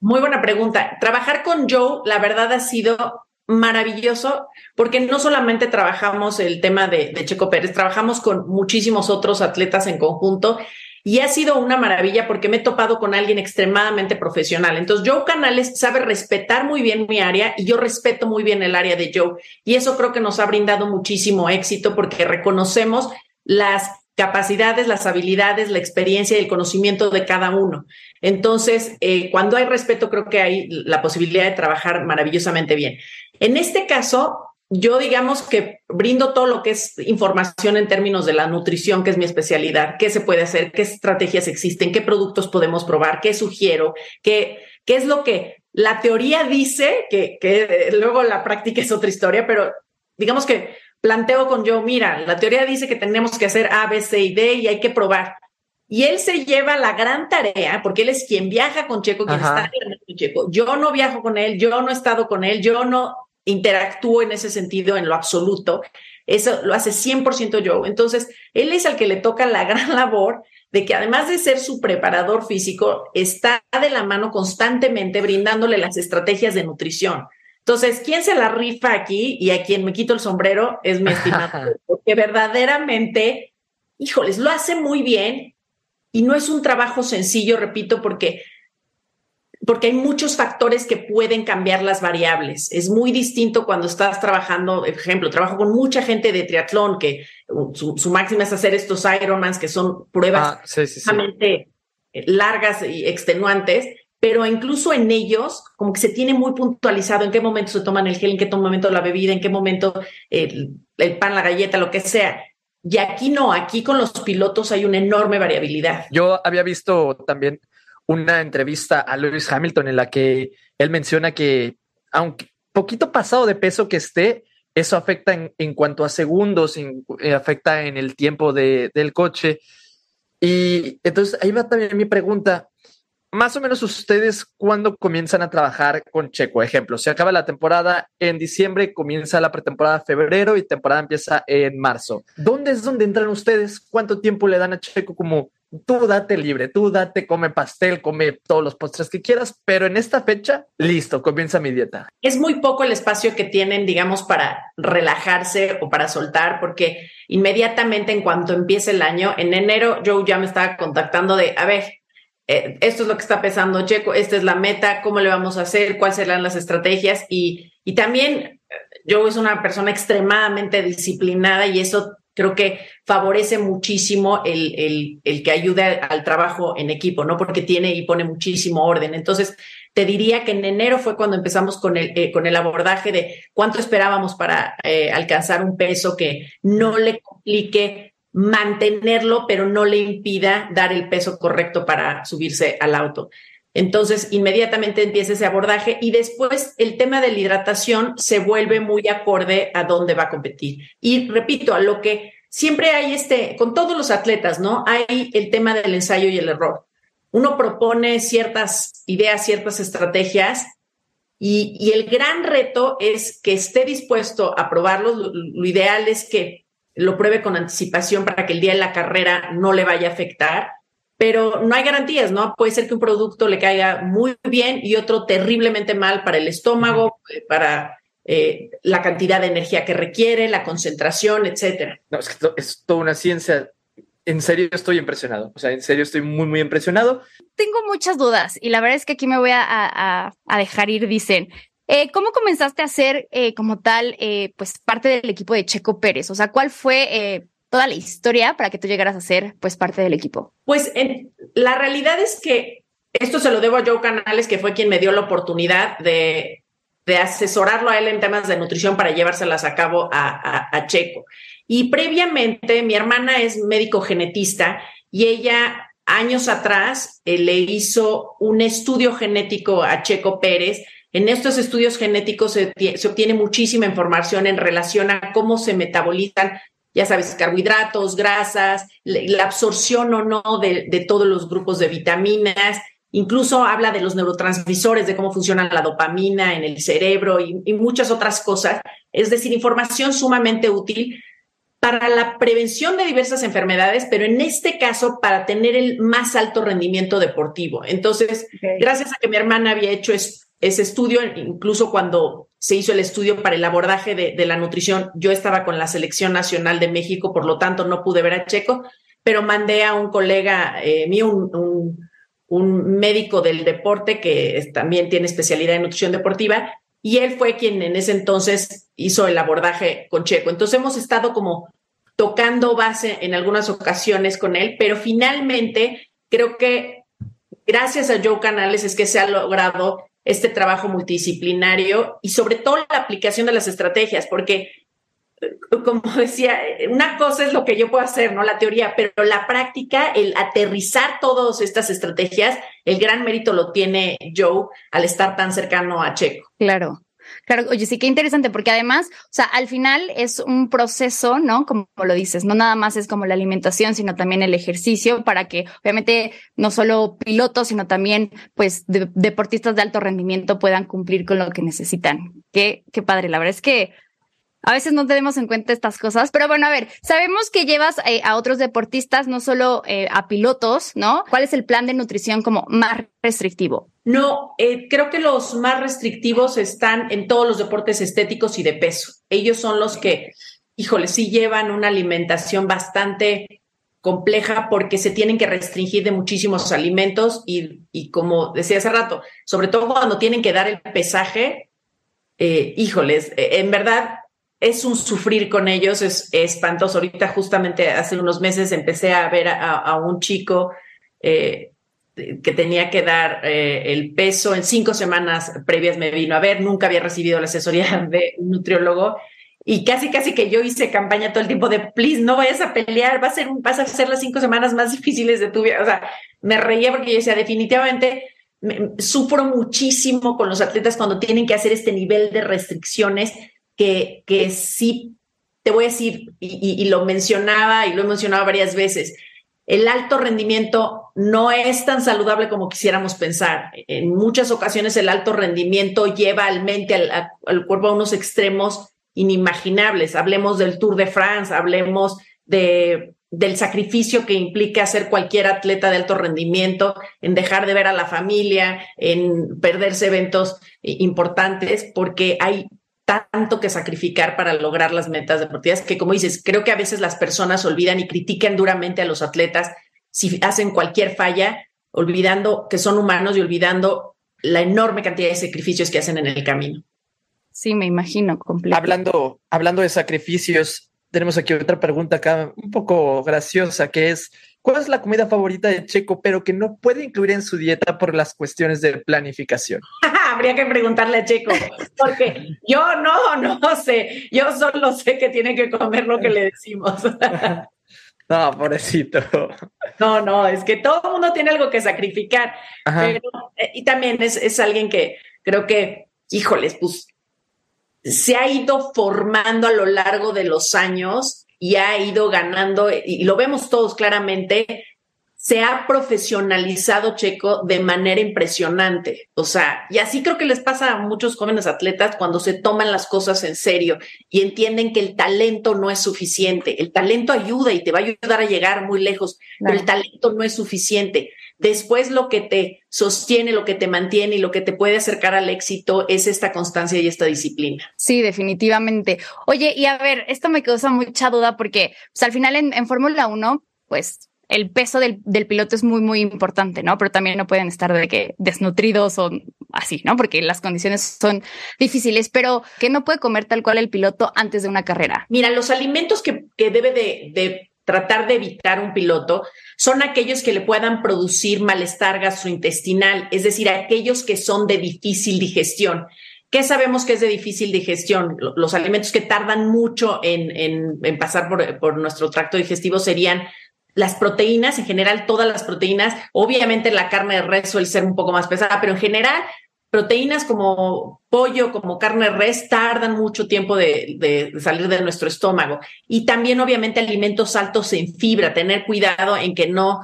Muy buena pregunta. Trabajar con Joe, la verdad, ha sido maravilloso porque no solamente trabajamos el tema de, Checo Pérez, trabajamos con muchísimos otros atletas en conjunto y ha sido una maravilla porque me he topado con alguien extremadamente profesional. Entonces, Joe Canales sabe respetar muy bien mi área y yo respeto muy bien el área de Joe. Y eso creo que nos ha brindado muchísimo éxito porque reconocemos las capacidades, las habilidades, la experiencia y el conocimiento de cada uno. Entonces, eh, cuando hay respeto, creo que hay la posibilidad de trabajar maravillosamente bien. En este caso, yo digamos que brindo todo lo que es información en términos de la nutrición, que es mi especialidad, qué se puede hacer, qué estrategias existen, qué productos podemos probar, qué sugiero, qué, qué es lo que la teoría dice, que, que luego la práctica es otra historia, pero digamos que planteo con yo, mira, la teoría dice que tenemos que hacer A, B, C y D y hay que probar. Y él se lleva la gran tarea, porque él es quien viaja con Checo, quien está con Checo. Yo no viajo con él, yo no he estado con él, yo no interactúo en ese sentido en lo absoluto. Eso lo hace 100% yo. Entonces, él es al que le toca la gran labor de que además de ser su preparador físico, está de la mano constantemente brindándole las estrategias de nutrición. Entonces, ¿quién se la rifa aquí y a quien me quito el sombrero es mi estimado? Porque verdaderamente, híjoles, lo hace muy bien y no es un trabajo sencillo, repito, porque porque hay muchos factores que pueden cambiar las variables. Es muy distinto cuando estás trabajando, por ejemplo, trabajo con mucha gente de triatlón que su, máxima es hacer estos Ironmans, que son pruebas ah, largas y extenuantes, pero incluso en ellos, como que se tiene muy puntualizado en qué momento se toman el gel, en qué momento la bebida, en qué momento el, el pan, la galleta, lo que sea. Y aquí no, aquí con los pilotos hay una enorme variabilidad. Yo había visto también una entrevista a Lewis Hamilton en la que él menciona que aunque poquito pasado de peso que esté, eso afecta en, cuanto a segundos, eh, afecta en el tiempo de, del coche. Y entonces ahí va también mi pregunta. Más o menos ustedes, ¿cuándo comienzan a trabajar con Checo? Ejemplo, se acaba la temporada en diciembre, comienza la pretemporada en febrero y temporada empieza en marzo. ¿Dónde es donde entran ustedes? ¿Cuánto tiempo le dan a Checo como tú date libre, tú date, come pastel, come todos los postres que quieras, pero en esta fecha, listo, comienza mi dieta. Es muy poco el espacio que tienen, digamos, para relajarse o para soltar, porque inmediatamente en cuanto empiece el año, en enero, Joe ya me estaba contactando de, a ver, eh, esto es lo que está pesando Checo, esta es la meta, cómo le vamos a hacer, cuáles serán las estrategias y, y también eh, Joe es una persona extremadamente disciplinada y eso creo que favorece muchísimo el, el, el, que ayude al trabajo en equipo, ¿no? Porque tiene y pone muchísimo orden. Entonces, Te diría que en enero fue cuando empezamos con el, eh, con el abordaje de cuánto esperábamos para alcanzar un peso que no le complique mantenerlo, pero no le impida dar el peso correcto para subirse al auto. Entonces, inmediatamente empieza ese abordaje y después el tema de la hidratación se vuelve muy acorde a dónde va a competir. Y repito, a lo que siempre hay este, con todos los atletas, ¿no? Hay el tema del ensayo y el error. Uno propone ciertas ideas, ciertas estrategias y, el gran reto es que esté dispuesto a probarlos. lo ideal es que lo pruebe con anticipación para que el día de la carrera no le vaya a afectar pero no hay garantías, ¿no? Puede ser que un producto le caiga muy bien y otro terriblemente mal para el estómago, eh, para eh, la cantidad de energía que requiere, la concentración, etcétera. No, es que es toda una ciencia. En serio estoy impresionado. O sea, en serio estoy muy, muy impresionado. Tengo muchas dudas y la verdad es que aquí me voy a, dejar ir. Dicen, eh, ¿Cómo comenzaste a ser como tal, pues parte del equipo de Checo Pérez? O sea, ¿cuál fue toda la historia para que tú llegaras a ser pues parte del equipo? Pues la realidad es que esto se lo debo a Joe Canales, que fue quien me dio la oportunidad de, asesorarlo a él en temas de nutrición para llevárselas a cabo a, Checo. Y previamente mi hermana es médico genetista y ella años atrás eh, le hizo un estudio genético a Checo Pérez. En estos estudios genéticos se, se, obtiene muchísima información en relación a cómo se metabolizan ya sabes, carbohidratos, grasas, la absorción o no de, todos los grupos de vitaminas. Incluso habla de los neurotransmisores, de cómo funciona la dopamina en el cerebro y, y muchas otras cosas. Es decir, información sumamente útil para la prevención de diversas enfermedades, pero en este caso para tener el más alto rendimiento deportivo. Entonces, gracias a que mi hermana había hecho ese estudio, incluso cuando se hizo el estudio para el abordaje de, la nutrición, yo estaba con la selección nacional de México, por lo tanto no pude ver a Checo, pero mandé a un colega eh, mío, un, un, médico del deporte que también tiene especialidad en nutrición deportiva, y él fue quien en ese entonces hizo el abordaje con Checo. Entonces hemos estado como tocando base en algunas ocasiones con él, pero finalmente creo que gracias a Joe Canales es que se ha logrado este trabajo multidisciplinario y sobre todo la aplicación de las estrategias, porque como decía, una cosa es lo que yo puedo hacer, ¿no? La teoría, pero la práctica, el aterrizar todas estas estrategias, el gran mérito lo tiene Joe al estar tan cercano a Checo. Claro. Claro, oye, sí, qué interesante, porque además, o sea, al final es un proceso, ¿no? Como lo dices, no nada más es como la alimentación, sino también el ejercicio para que, obviamente, no solo pilotos, sino también, pues, deportistas de alto rendimiento puedan cumplir con lo que necesitan. Qué, qué padre, la verdad es que a veces no tenemos en cuenta estas cosas, pero bueno, a ver, sabemos que llevas eh, a otros deportistas, no solo eh, a pilotos, ¿no? ¿Cuál es el plan de nutrición como más restrictivo? No, eh, creo que los más restrictivos están en todos los deportes estéticos y de peso. Ellos son los que, híjole, sí llevan una alimentación bastante compleja porque se tienen que restringir de muchísimos alimentos y, y como decía hace rato, sobre todo cuando tienen que dar el pesaje, híjoles, en verdad es un sufrir con ellos, es, espantoso. Ahorita justamente hace unos meses empecé a ver a, un chico eh, que tenía que dar eh, el peso en cinco semanas previas me vino a ver, nunca había recibido la asesoría de un nutriólogo y casi casi que yo hice campaña todo el tiempo de please no vayas a pelear, a ser vas a ser las cinco semanas más difíciles de tu vida. O sea, me reía porque yo decía definitivamente sufro muchísimo con los atletas cuando tienen que hacer este nivel de restricciones que, sí, te voy a decir, y, lo mencionaba y lo he mencionado varias veces, el alto rendimiento no es tan saludable como quisiéramos pensar. En muchas ocasiones el alto rendimiento lleva al mente, al, al, cuerpo a unos extremos inimaginables. Hablemos del Tour de France, hablemos de, del sacrificio que implica hacer cualquier atleta de alto rendimiento, en dejar de ver a la familia, en perderse eventos importantes, porque hay tanto que sacrificar para lograr las metas deportivas que, como dices, creo que a veces las personas olvidan y critican duramente a los atletas si hacen cualquier falla, olvidando que son humanos y olvidando la enorme cantidad de sacrificios que hacen en el camino. Sí, me imagino, completo. Hablando, hablando de sacrificios, tenemos aquí otra pregunta acá un poco graciosa, que es, ¿Cuál es la comida favorita de Checo, pero que no puede incluir en su dieta por las cuestiones de planificación? Habría que preguntarle a Checo, porque yo no, no sé. Yo solo sé que tiene que comer lo que le decimos. No, pobrecito. No, no, es que todo el mundo tiene algo que sacrificar. Pero, eh, y también es, es alguien que creo que, híjoles, pues se ha ido formando a lo largo de los años y ha ido ganando, y lo vemos todos claramente, se ha profesionalizado Checo de manera impresionante. O sea, y así creo que les pasa a muchos jóvenes atletas cuando se toman las cosas en serio y entienden que el talento no es suficiente. El talento ayuda y te va a ayudar a llegar muy lejos, pero el talento no es suficiente. Después lo que te sostiene, lo que te mantiene y lo que te puede acercar al éxito es esta constancia y esta disciplina. Sí, definitivamente. Oye, y a ver, esto me causa mucha duda porque pues, al final en, en Fórmula 1, pues el peso del, piloto es muy, muy importante, ¿no? Pero también no pueden estar de que desnutridos o así, ¿no? Porque las condiciones son difíciles, pero ¿qué no puede comer tal cual el piloto antes de una carrera? Mira, los alimentos que, debe de, tratar de evitar un piloto son aquellos que le puedan producir malestar gastrointestinal, es decir, aquellos que son de difícil digestión. ¿Qué sabemos que es de difícil digestión? Los alimentos que tardan mucho en, pasar por, por, nuestro tracto digestivo serían las proteínas, en general todas las proteínas, obviamente la carne de res suele ser un poco más pesada, pero en general proteínas como pollo, como carne res, tardan mucho tiempo de, salir de nuestro estómago. Y también obviamente alimentos altos en fibra, tener cuidado en que no,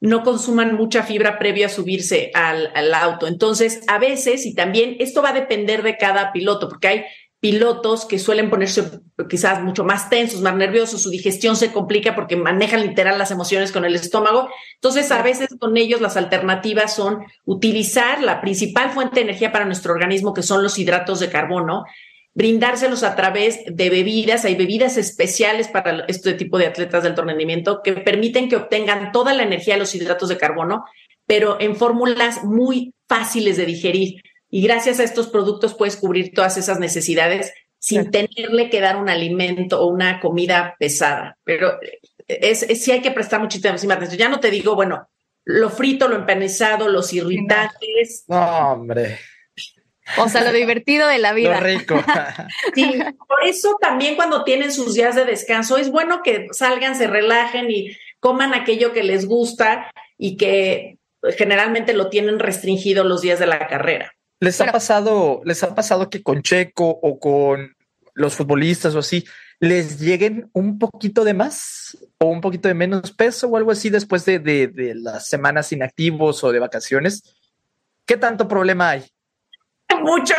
no consuman mucha fibra previo a subirse al auto. Entonces, a veces, y también esto va a depender de cada piloto, porque hay pilotos que suelen ponerse quizás mucho más tensos, más nerviosos, su digestión se complica porque manejan literal las emociones con el estómago. Entonces, a veces con ellos las alternativas son utilizar la principal fuente de energía para nuestro organismo, que son los hidratos de carbono, brindárselos a través de bebidas. Hay bebidas especiales para este tipo de atletas de alto rendimiento que permiten que obtengan toda la energía de los hidratos de carbono, pero en fórmulas muy fáciles de digerir y gracias a estos productos puedes cubrir todas esas necesidades sin tenerle que dar un alimento o una comida pesada. Pero es, sí hay que prestar muchísima atención. Ya no te digo, bueno, lo frito, lo empanizado, los irritantes. No, hombre. O sea, lo divertido de la vida. Lo rico. Sí, por eso también cuando tienen sus días de descanso es bueno que salgan, se relajen y coman aquello que les gusta y que generalmente lo tienen restringido los días de la carrera. ¿Les ha pasado, les ha pasado que con Checo o con los futbolistas o así, les lleguen un poquito de más o un poquito de menos peso o algo así después de, de, las semanas inactivos o de vacaciones? ¿Qué tanto problema hay? Mucho,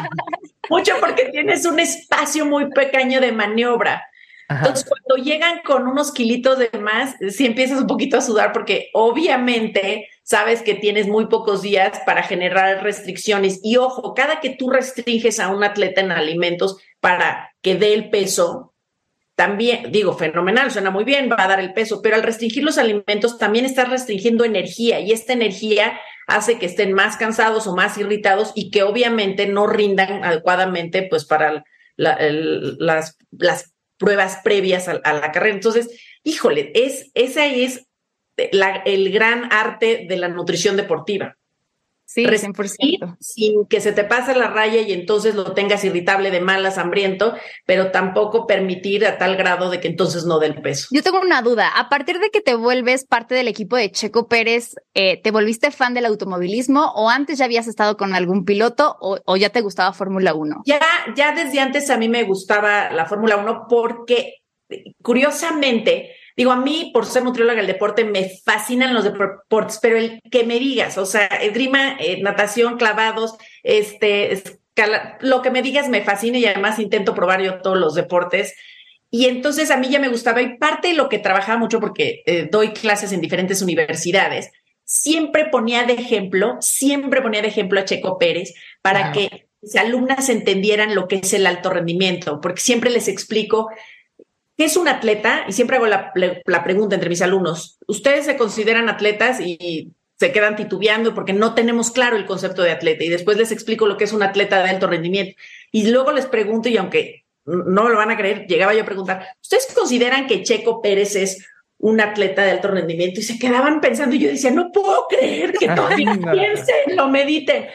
mucho porque tienes un espacio muy pequeño de maniobra. Entonces, cuando llegan con unos kilitos de más, sí empiezas un poquito a sudar porque obviamente sabes que tienes muy pocos días para generar restricciones. Y ojo, cada que tú restringes a un atleta en alimentos para que dé el peso, también, digo, fenomenal, suena muy bien, va a dar el peso, pero al restringir los alimentos también estás restringiendo energía y esta energía hace que estén más cansados o más irritados y que obviamente no rindan adecuadamente pues para las, pruebas previas a, la carrera. Entonces, híjole, es, esa es el gran arte de la nutrición deportiva. Sí, 100%. Sin que se te pase la raya y entonces lo tengas irritable, de malas, hambriento, pero tampoco permitir a tal grado de que entonces no dé el peso. Yo tengo una duda. A partir de que te vuelves parte del equipo de Checo Pérez, eh, ¿te volviste fan del automovilismo o antes ya habías estado con algún piloto o, ya te gustaba Fórmula 1? Ya, ya desde antes a mí me gustaba la Fórmula 1 porque curiosamente Digo, a mí, por ser nutrióloga del deporte, me fascinan los deportes, pero el que me digas, o sea, esgrima, eh, natación, clavados, este, lo que me digas me fascina y además intento probar yo todos los deportes. Y entonces a mí ya me gustaba y parte de lo que trabajaba mucho porque eh, doy clases en diferentes universidades, siempre ponía de ejemplo, siempre ponía de ejemplo a Checo Pérez para que mis alumnas entendieran lo que es el alto rendimiento, porque siempre les explico ¿Qué es un atleta? Y siempre hago la, pregunta entre mis alumnos. ¿Ustedes se consideran atletas y se quedan titubeando porque no tenemos claro el concepto de atleta? Y después les explico lo que es un atleta de alto rendimiento. Y luego les pregunto, y aunque no me lo van a creer, llegaba yo a preguntar, ¿ustedes consideran que Checo Pérez es un atleta de alto rendimiento y se quedaban pensando y yo decía, no puedo creer que todavía piensen, lo mediten.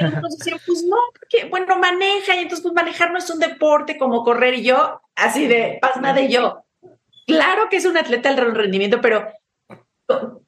Y entonces decían, pues no, porque, bueno, maneja y entonces pues manejar no es un deporte como correr y yo, así de pasma de yo. Claro que es un atleta de alto rendimiento, pero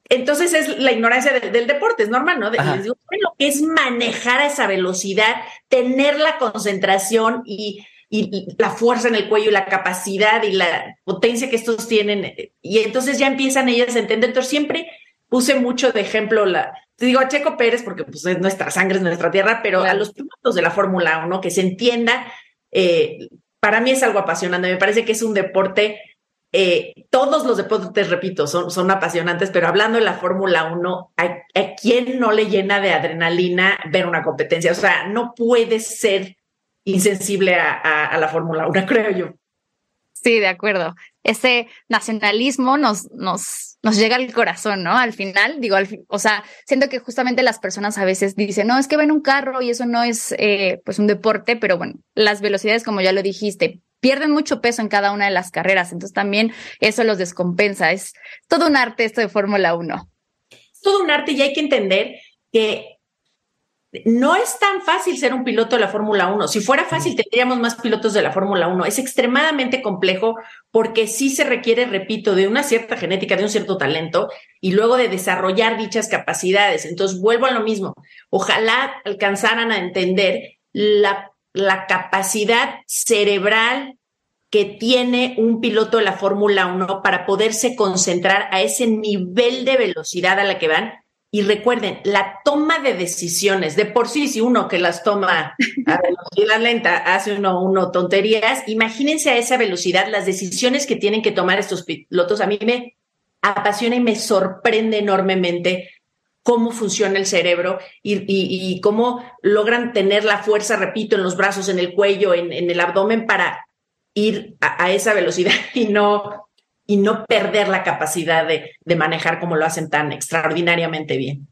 entonces es la ignorancia del, deporte, es normal, ¿no? les digo, lo que es manejar a esa velocidad, tener la concentración y y la fuerza en el cuello y la capacidad y la potencia que estos tienen. Y entonces ya empiezan ellas a entender. Entonces siempre puse mucho de ejemplo la, te digo a Checo Pérez porque pues es nuestra sangre, es nuestra tierra, pero a los pilotos de la Fórmula 1, que se entienda, eh, para mí es algo apasionante, me parece que es un deporte, eh, todos los deportes, repito, son, son apasionantes, pero hablando de la Fórmula 1, ¿a, ¿a quién no le llena de adrenalina ver una competencia? O sea, no puede ser insensible a, la Fórmula 1, creo yo. Sí, de acuerdo. Ese nacionalismo nos, nos, nos llega al corazón, ¿no? Al final, digo, o sea, siento que justamente las personas a veces dicen, no, es que ven un carro y eso no es eh, pues un deporte, pero bueno, las velocidades, como ya lo dijiste, pierden mucho peso en cada una de las carreras, entonces también eso los descompensa. Es todo un arte esto de Fórmula 1. Es todo un arte y hay que entender que no es tan fácil ser un piloto de la Fórmula 1. Si fuera fácil, tendríamos más pilotos de la Fórmula 1. Es extremadamente complejo porque sí se requiere, repito, de una cierta genética, de un cierto talento y luego de desarrollar dichas capacidades. Entonces, vuelvo a lo mismo. Ojalá alcanzaran a entender la, la capacidad cerebral que tiene un piloto de la Fórmula 1 para poderse concentrar a ese nivel de velocidad a la que van y recuerden, la toma de decisiones, de por sí, si uno que las toma a velocidad lenta hace uno, tonterías, imagínense a esa velocidad las decisiones que tienen que tomar estos pilotos. A mí me apasiona y me sorprende enormemente cómo funciona el cerebro y, cómo logran tener la fuerza, repito, en los brazos, en el cuello, en, el abdomen para ir a esa velocidad y no y no perder la capacidad de, de manejar como lo hacen tan extraordinariamente bien.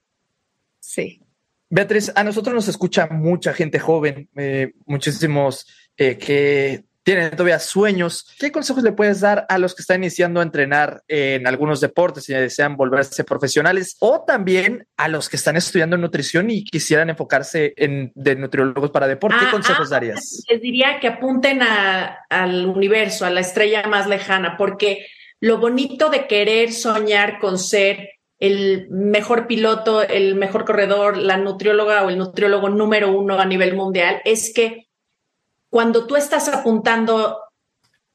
Sí. Beatriz, a nosotros nos escucha mucha gente joven, eh, muchísimos eh, que tienen todavía sueños. ¿Qué consejos le puedes dar a los que están iniciando a entrenar en algunos deportes y desean volverse profesionales o también a los que están estudiando nutrición y quisieran enfocarse en de nutriólogos para deporte? ¿Qué ah, consejos ah, darías? Les diría que apunten al universo, a la estrella más lejana, porque lo bonito de querer soñar con ser el mejor piloto, el mejor corredor, la nutrióloga o el nutriólogo número uno a nivel mundial, es que cuando tú estás apuntando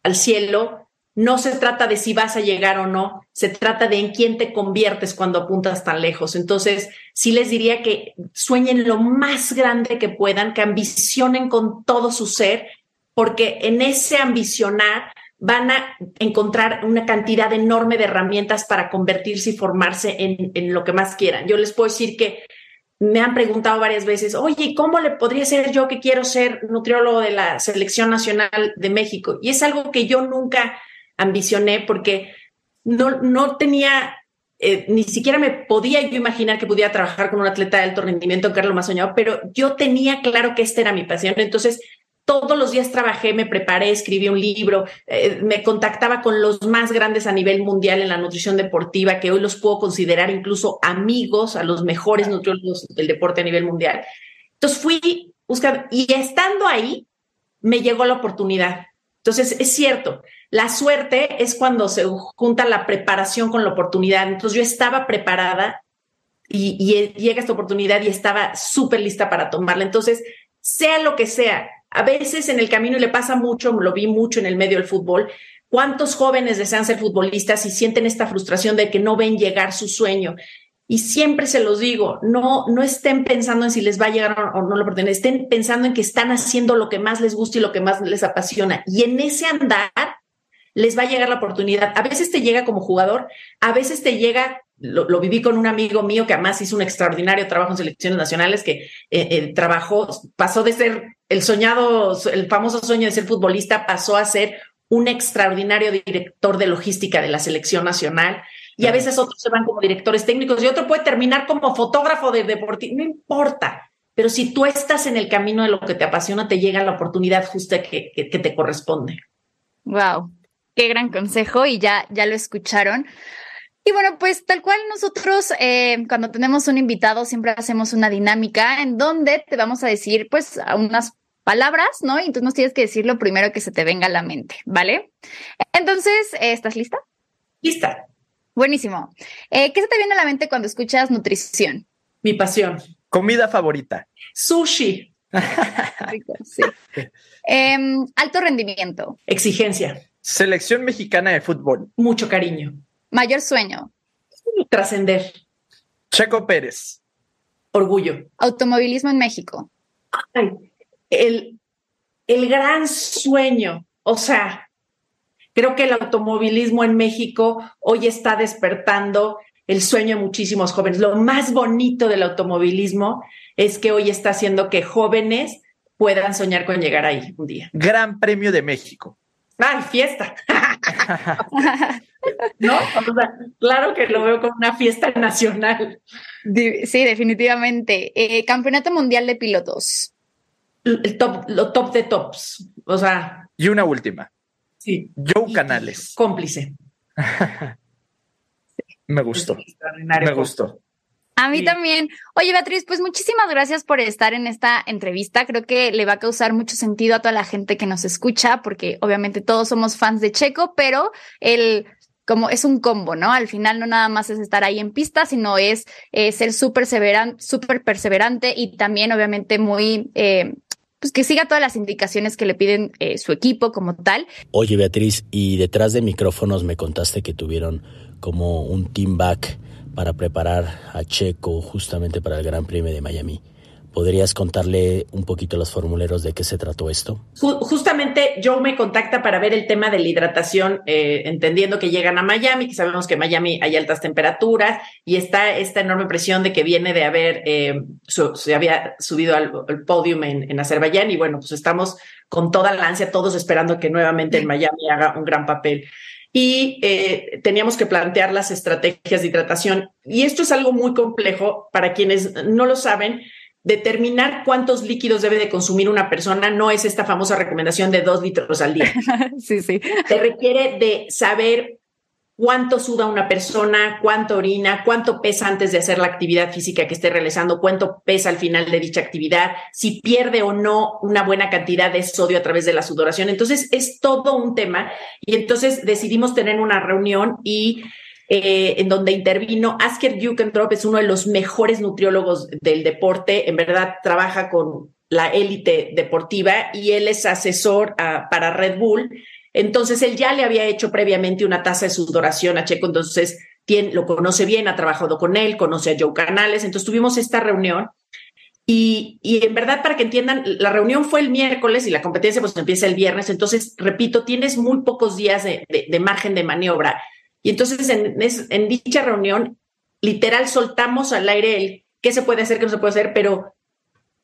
al cielo, no se trata de si vas a llegar o no, se trata de en quién te conviertes cuando apuntas tan lejos. Entonces, sí les diría que sueñen lo más grande que puedan, que ambicionen con todo su ser, porque en ese ambicionar van a encontrar una cantidad enorme de herramientas para convertirse y formarse en, lo que más quieran. Yo les puedo decir que me han preguntado varias veces, oye, ¿cómo le podría ser yo que quiero ser nutriólogo de la Selección Nacional de México? Y es algo que yo nunca ambicioné porque no, no tenía, eh, ni siquiera me podía yo imaginar que pudiera trabajar con un atleta de alto rendimiento, que era lo más soñado, pero yo tenía claro que esta era mi pasión. Entonces, todos los días trabajé, me preparé, escribí un libro, eh, me contactaba con los más grandes a nivel mundial en la nutrición deportiva, que hoy los puedo considerar incluso amigos, a los mejores nutriólogos del deporte a nivel mundial. Entonces fui buscando y estando ahí, me llegó la oportunidad. Entonces, es cierto, la suerte es cuando se junta la preparación con la oportunidad. Entonces, yo estaba preparada y, y llega esta oportunidad y estaba súper lista para tomarla. Entonces, sea lo que sea, a veces en el camino le pasa mucho, lo vi mucho en el medio del fútbol, cuántos jóvenes desean ser futbolistas y sienten esta frustración de que no ven llegar su sueño. Y siempre se los digo, no, no estén pensando en si les va a llegar o no lo pertenece, estén pensando en que están haciendo lo que más les gusta y lo que más les apasiona. Y en ese andar les va a llegar la oportunidad. A veces te llega como jugador, a veces te llega lo, viví con un amigo mío que además hizo un extraordinario trabajo en selecciones nacionales, que eh, eh, trabajó, pasó de ser el soñado, el famoso sueño de ser futbolista, pasó a ser un extraordinario director de logística de la selección nacional. Y a veces otros se van como directores técnicos y otro puede terminar como fotógrafo de deportivo. No importa. Pero si tú estás en el camino de lo que te apasiona, te llega la oportunidad justa que, que te corresponde. Wow, Qué gran consejo y ya, ya lo escucharon. Y bueno, pues tal cual nosotros eh, cuando tenemos un invitado siempre hacemos una dinámica en donde te vamos a decir pues unas palabras, ¿no? Y tú nos tienes que decir lo primero que se te venga a la mente, ¿vale? Entonces, eh, ¿estás lista? Lista. Buenísimo. Eh, ¿Qué se te viene a la mente cuando escuchas nutrición? Mi pasión. Comida favorita. Sushi. sí. Em, alto rendimiento. Exigencia. Selección mexicana de fútbol. Mucho cariño. Mayor sueño. Trascender. Checo Pérez. Orgullo. Automovilismo en México. Ay, el, el gran sueño. O sea, creo que el automovilismo en México hoy está despertando el sueño de muchísimos jóvenes. Lo más bonito del automovilismo es que hoy está haciendo que jóvenes puedan soñar con llegar ahí un día. Gran Premio de México. ¡Ay, fiesta! ¿No? claro que lo veo como una fiesta nacional. Sí, definitivamente. Eh, Campeonato Mundial de Pilotos. El top, lo top de tops. O sea. Y una última. Sí. Joe Canales. Cómplice. Me gustó. Me gustó. A mí también. Oye, Beatriz, pues muchísimas gracias por estar en esta entrevista. Creo que le va a causar mucho sentido a toda la gente que nos escucha, porque obviamente todos somos fans de Checo, pero el como es un combo, ¿no? Al final no nada más es estar ahí en pista, sino es eh, ser súper súper perseverante y también obviamente muy, eh, pues que siga todas las indicaciones que le piden eh, su equipo como tal. Oye, Beatriz, y detrás de micrófonos me contaste que tuvieron como un team back para preparar a Checo justamente para el Gran Premio de Miami. ¿Podrías contarle un poquito los formuleros de qué se trató esto? Justamente Joe me contacta para ver el tema de la hidratación, eh, entendiendo que llegan a Miami, que sabemos que Miami hay altas temperaturas y está esta enorme presión de que viene de haber, eh, se había subido al, podium en, en, Azerbaiyán y bueno, pues estamos con toda la ansia, todos esperando que nuevamente en Miami haga un gran papel y eh, teníamos que plantear las estrategias de hidratación. Y esto es algo muy complejo para quienes no lo saben. Determinar cuántos líquidos debe de consumir una persona no es esta famosa recomendación de dos litros al día. sí, sí. Se requiere de saber cuánto suda una persona, cuánto orina, cuánto pesa antes de hacer la actividad física que esté realizando, cuánto pesa al final de dicha actividad, si pierde o no una buena cantidad de sodio a través de la sudoración. Entonces, es todo un tema. Y entonces decidimos tener una reunión y eh, en donde intervino Asker Jukendrop, es uno de los mejores nutriólogos del deporte, en verdad trabaja con la élite deportiva y él es asesor ah, para Red Bull entonces él ya le había hecho previamente una tasa de sudoración a Checo, entonces tiene, lo conoce bien, ha trabajado con él, conoce a Joe Canales, entonces tuvimos esta reunión y, en verdad, para que entiendan, la reunión fue el miércoles y la competencia pues empieza el viernes. Entonces, repito, tienes muy pocos días de, de, margen de maniobra. Y entonces en, en, dicha reunión, literal, soltamos al aire el qué se puede hacer, qué no se puede hacer, pero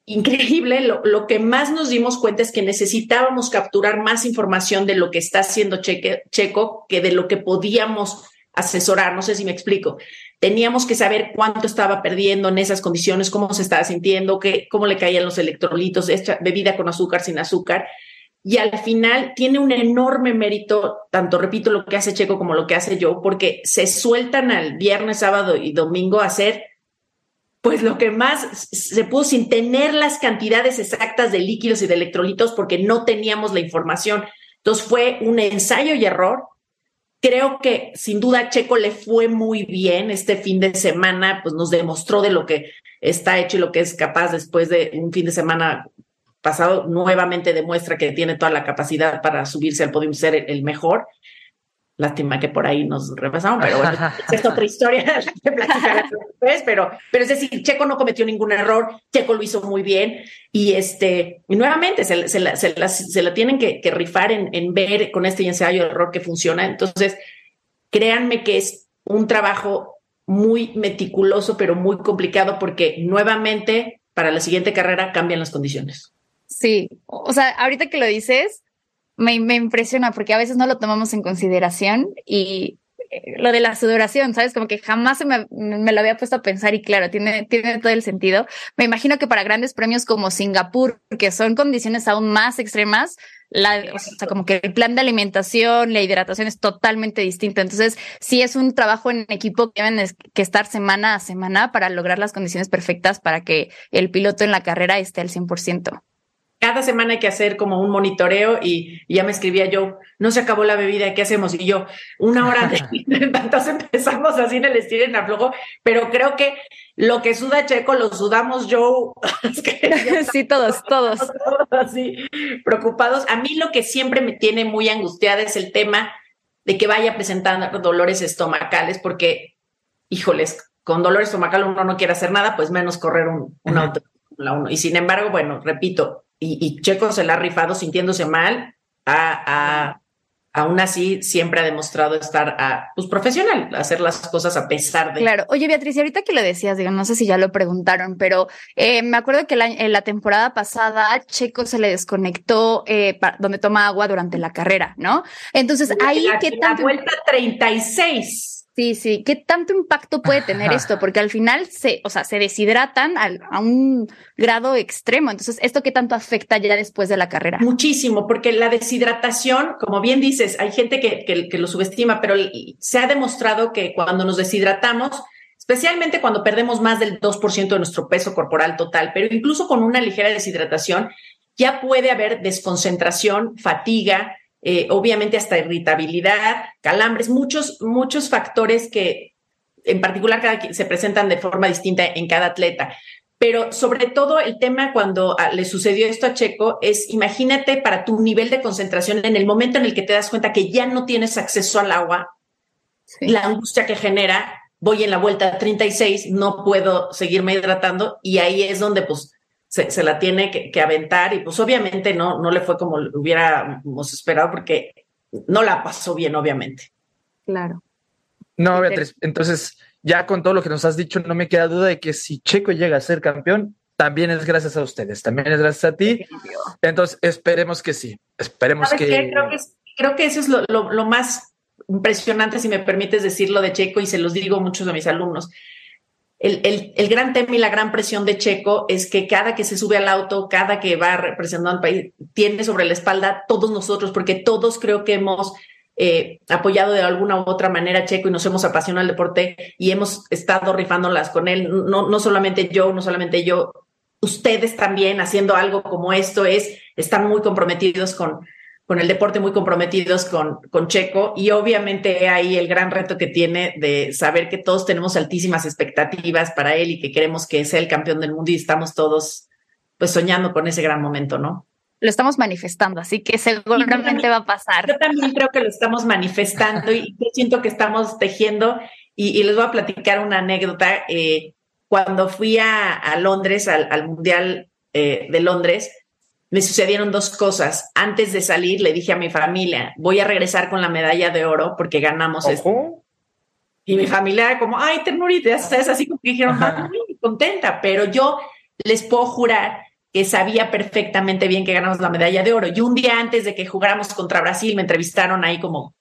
increíble, lo, que más nos dimos cuenta es que necesitábamos capturar más información de lo que está haciendo Checo que de lo que podíamos asesorar. No sé si me explico. Teníamos que saber cuánto estaba perdiendo en esas condiciones, cómo se estaba sintiendo, qué, cómo le caían los electrolitos, esta bebida con azúcar, sin azúcar. Y al final tiene un enorme mérito, tanto repito lo que hace Checo como lo que hace yo, porque se sueltan al viernes, sábado y domingo a hacer pues lo que más se pudo sin tener las cantidades exactas de líquidos y de electrolitos porque no teníamos la información. Entonces fue un ensayo y error. Creo que sin duda Checo le fue muy bien este fin de semana, pues nos demostró de lo que está hecho y lo que es capaz después de un fin de semana pasado, nuevamente demuestra que tiene toda la capacidad para subirse al podio ser el mejor. Lástima que por ahí nos repasamos, pero bueno, es otra historia que platicar después, pero, pero es decir, Checo no cometió ningún error, Checo lo hizo muy bien y este, y nuevamente se, se, la, se, la, se la, tienen que, que rifar en, en, ver con este ensayo de error que funciona. Entonces, créanme que es un trabajo muy meticuloso, pero muy complicado porque nuevamente para la siguiente carrera cambian las condiciones. Sí, o sea, ahorita que lo dices, me, me, impresiona porque a veces no lo tomamos en consideración y lo de la sudoración, ¿sabes? Como que jamás me, me, lo había puesto a pensar y claro, tiene, tiene todo el sentido. Me imagino que para grandes premios como Singapur, que son condiciones aún más extremas, la, o sea, como que el plan de alimentación, la hidratación es totalmente distinto. Entonces, sí es un trabajo en equipo que deben que estar semana a semana para lograr las condiciones perfectas para que el piloto en la carrera esté al 100% cada semana hay que hacer como un monitoreo y, ya me escribía yo, no se acabó la bebida, ¿qué hacemos? Y yo, una hora de... Entonces empezamos así en el estilo en aflojo, pero creo que lo que suda Checo lo sudamos yo. sí, todos, todos. Todos así, preocupados. A mí lo que siempre me tiene muy angustiada es el tema de que vaya presentando dolores estomacales, porque, híjoles, con dolor estomacal uno no quiere hacer nada, pues menos correr un, un auto. Y sin embargo, bueno, repito, y, Checo se la ha rifado sintiéndose mal, a, aún así siempre ha demostrado estar a, pues, profesional, hacer las cosas a pesar de. Claro. Oye, Beatriz, y ahorita que lo decías, digo, no sé si ya lo preguntaron, pero eh, me acuerdo que la, en la temporada pasada Checo se le desconectó eh, donde toma agua durante la carrera, ¿no? Entonces, ahí, ¿qué tanto? La vuelta 36. Sí, sí. ¿Qué tanto impacto puede tener esto? Porque al final se, o sea, se deshidratan a, un grado extremo. Entonces, ¿esto qué tanto afecta ya después de la carrera? Muchísimo, porque la deshidratación, como bien dices, hay gente que, que, lo subestima, pero se ha demostrado que cuando nos deshidratamos, especialmente cuando perdemos más del 2% de nuestro peso corporal total, pero incluso con una ligera deshidratación, ya puede haber desconcentración, fatiga, eh, obviamente hasta irritabilidad, calambres, muchos, muchos factores que en particular cada, se presentan de forma distinta en cada atleta. Pero sobre todo el tema cuando ah, le sucedió esto a Checo es, imagínate para tu nivel de concentración en el momento en el que te das cuenta que ya no tienes acceso al agua, la angustia que genera, voy en la vuelta 36, no puedo seguirme hidratando y ahí es donde pues se, la tiene que, aventar y pues obviamente no, no le fue como hubiéramos esperado porque no la pasó bien, obviamente. Claro. No, Beatriz, entonces ya con todo lo que nos has dicho, no me queda duda de que si Checo llega a ser campeón, también es gracias a ustedes, también es gracias a ti. Entonces, esperemos que sí, esperemos que... Creo que... Creo que eso es lo, lo, lo más impresionante, si me permites decirlo, de Checo, y se los digo muchos de mis alumnos el, el, gran tema y la gran presión de Checo es que cada que se sube al auto, cada que va representando al país, tiene sobre la espalda todos nosotros, porque todos creo que hemos eh, apoyado de alguna u otra manera a Checo y nos hemos apasionado al deporte y hemos estado rifándolas con él. No, no solamente yo, no solamente yo, ustedes también haciendo algo como esto es, están muy comprometidos con, con el deporte muy comprometidos con, con Checo y obviamente ahí el gran reto que tiene de saber que todos tenemos altísimas expectativas para él y que queremos que sea el campeón del mundo y estamos todos pues soñando con ese gran momento, ¿no? Lo estamos manifestando, así que seguramente va a pasar. Yo también creo que lo estamos manifestando y yo siento que estamos tejiendo y, les voy a platicar una anécdota. Eh, cuando fui a, Londres, al, Mundial eh, de Londres, me sucedieron dos cosas. Antes de salir le dije a mi familia, voy a regresar con la medalla de oro porque ganamos esto. Y mi familia como, ay, ternurita, es así como que dijeron, muy contenta, pero yo les puedo jurar que sabía perfectamente bien que ganamos la medalla de oro. Y un día antes de que jugáramos contra Brasil, me entrevistaron ahí como,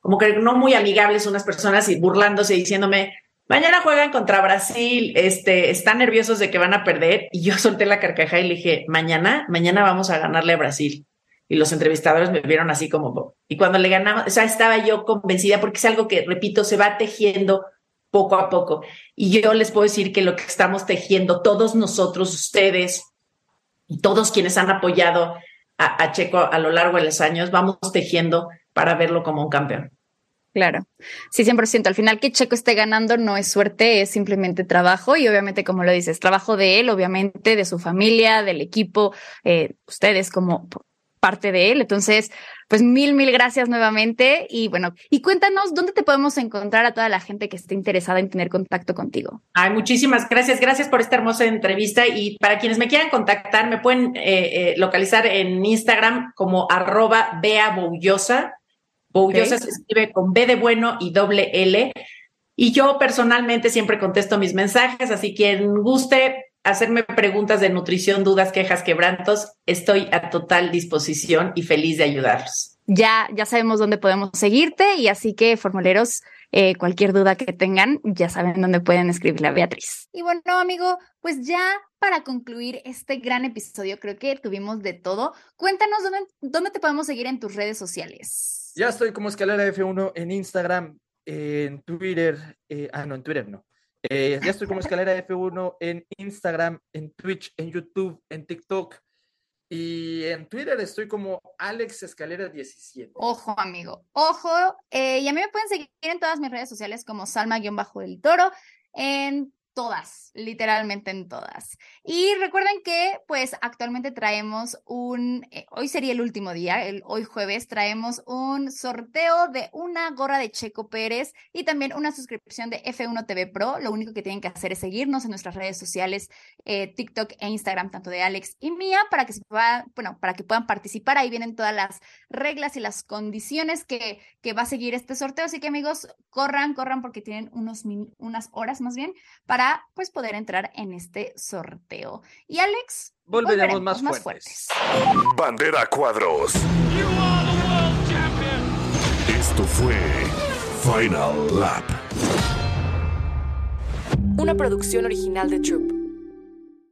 como que no muy amigables unas personas y burlándose, diciéndome, Mañana juegan contra Brasil, este, están nerviosos de que van a perder. Y yo solté la carcajada y le dije, mañana, mañana vamos a ganarle a Brasil. Y los entrevistadores me vieron así como, y cuando le ganamos, o sea, estaba yo convencida porque es algo que, repito, se va tejiendo poco a poco. Y yo les puedo decir que lo que estamos tejiendo, todos nosotros, ustedes y todos quienes han apoyado a, a Checo a lo largo de los años, vamos tejiendo para verlo como un campeón. Claro, sí, 100%. Al final que Checo esté ganando no es suerte, es simplemente trabajo y obviamente, como lo dices, trabajo de él, obviamente, de su familia, del equipo, eh, ustedes como parte de él. Entonces, pues mil, mil gracias nuevamente y bueno, y cuéntanos dónde te podemos encontrar a toda la gente que esté interesada en tener contacto contigo. Ay, muchísimas gracias, gracias por esta hermosa entrevista y para quienes me quieran contactar, me pueden eh, eh, localizar en Instagram como arroba Bea se escribe con B de bueno y doble L. Y yo personalmente siempre contesto mis mensajes, así quien guste hacerme preguntas de nutrición, dudas, quejas, quebrantos, estoy a total disposición y feliz de ayudarlos. ya, ya sabemos dónde podemos seguirte y así que formuleros, eh, cualquier duda que tengan, ya saben dónde pueden escribirle a Beatriz. Y bueno, amigo, pues ya para concluir este gran episodio, creo que tuvimos de todo. Cuéntanos dónde, dónde te podemos seguir en tus redes sociales. Ya estoy como Escalera F1 en Instagram, en Twitter, eh, ah, no, en Twitter no. Eh, ya estoy como Escalera F1 en Instagram, en Twitch, en YouTube, en TikTok. Y en Twitter estoy como Alex Escalera 17. Ojo, amigo, ojo. Eh, y a mí me pueden seguir en todas mis redes sociales como Salma-del Toro, en todas, literalmente en todas. Y recuerden que pues actualmente traemos un, eh, hoy sería el último día, el, hoy jueves traemos un sorteo de una gorra de Checo Pérez y también una suscripción de F1 TV Pro. Lo único que tienen que hacer es seguirnos en nuestras redes sociales, eh, TikTok e Instagram, tanto de Alex y mía, para que se puedan, bueno, para que puedan participar. Ahí vienen todas las reglas y las condiciones que, que va a seguir este sorteo. Así que amigos, corran, corran porque tienen unos unas horas más bien para pues poder entrar en este sorteo. Y Alex, volveremos, más, fuertes. Bandera cuadros. Esto fue Final Lap. Una producción original de Troop.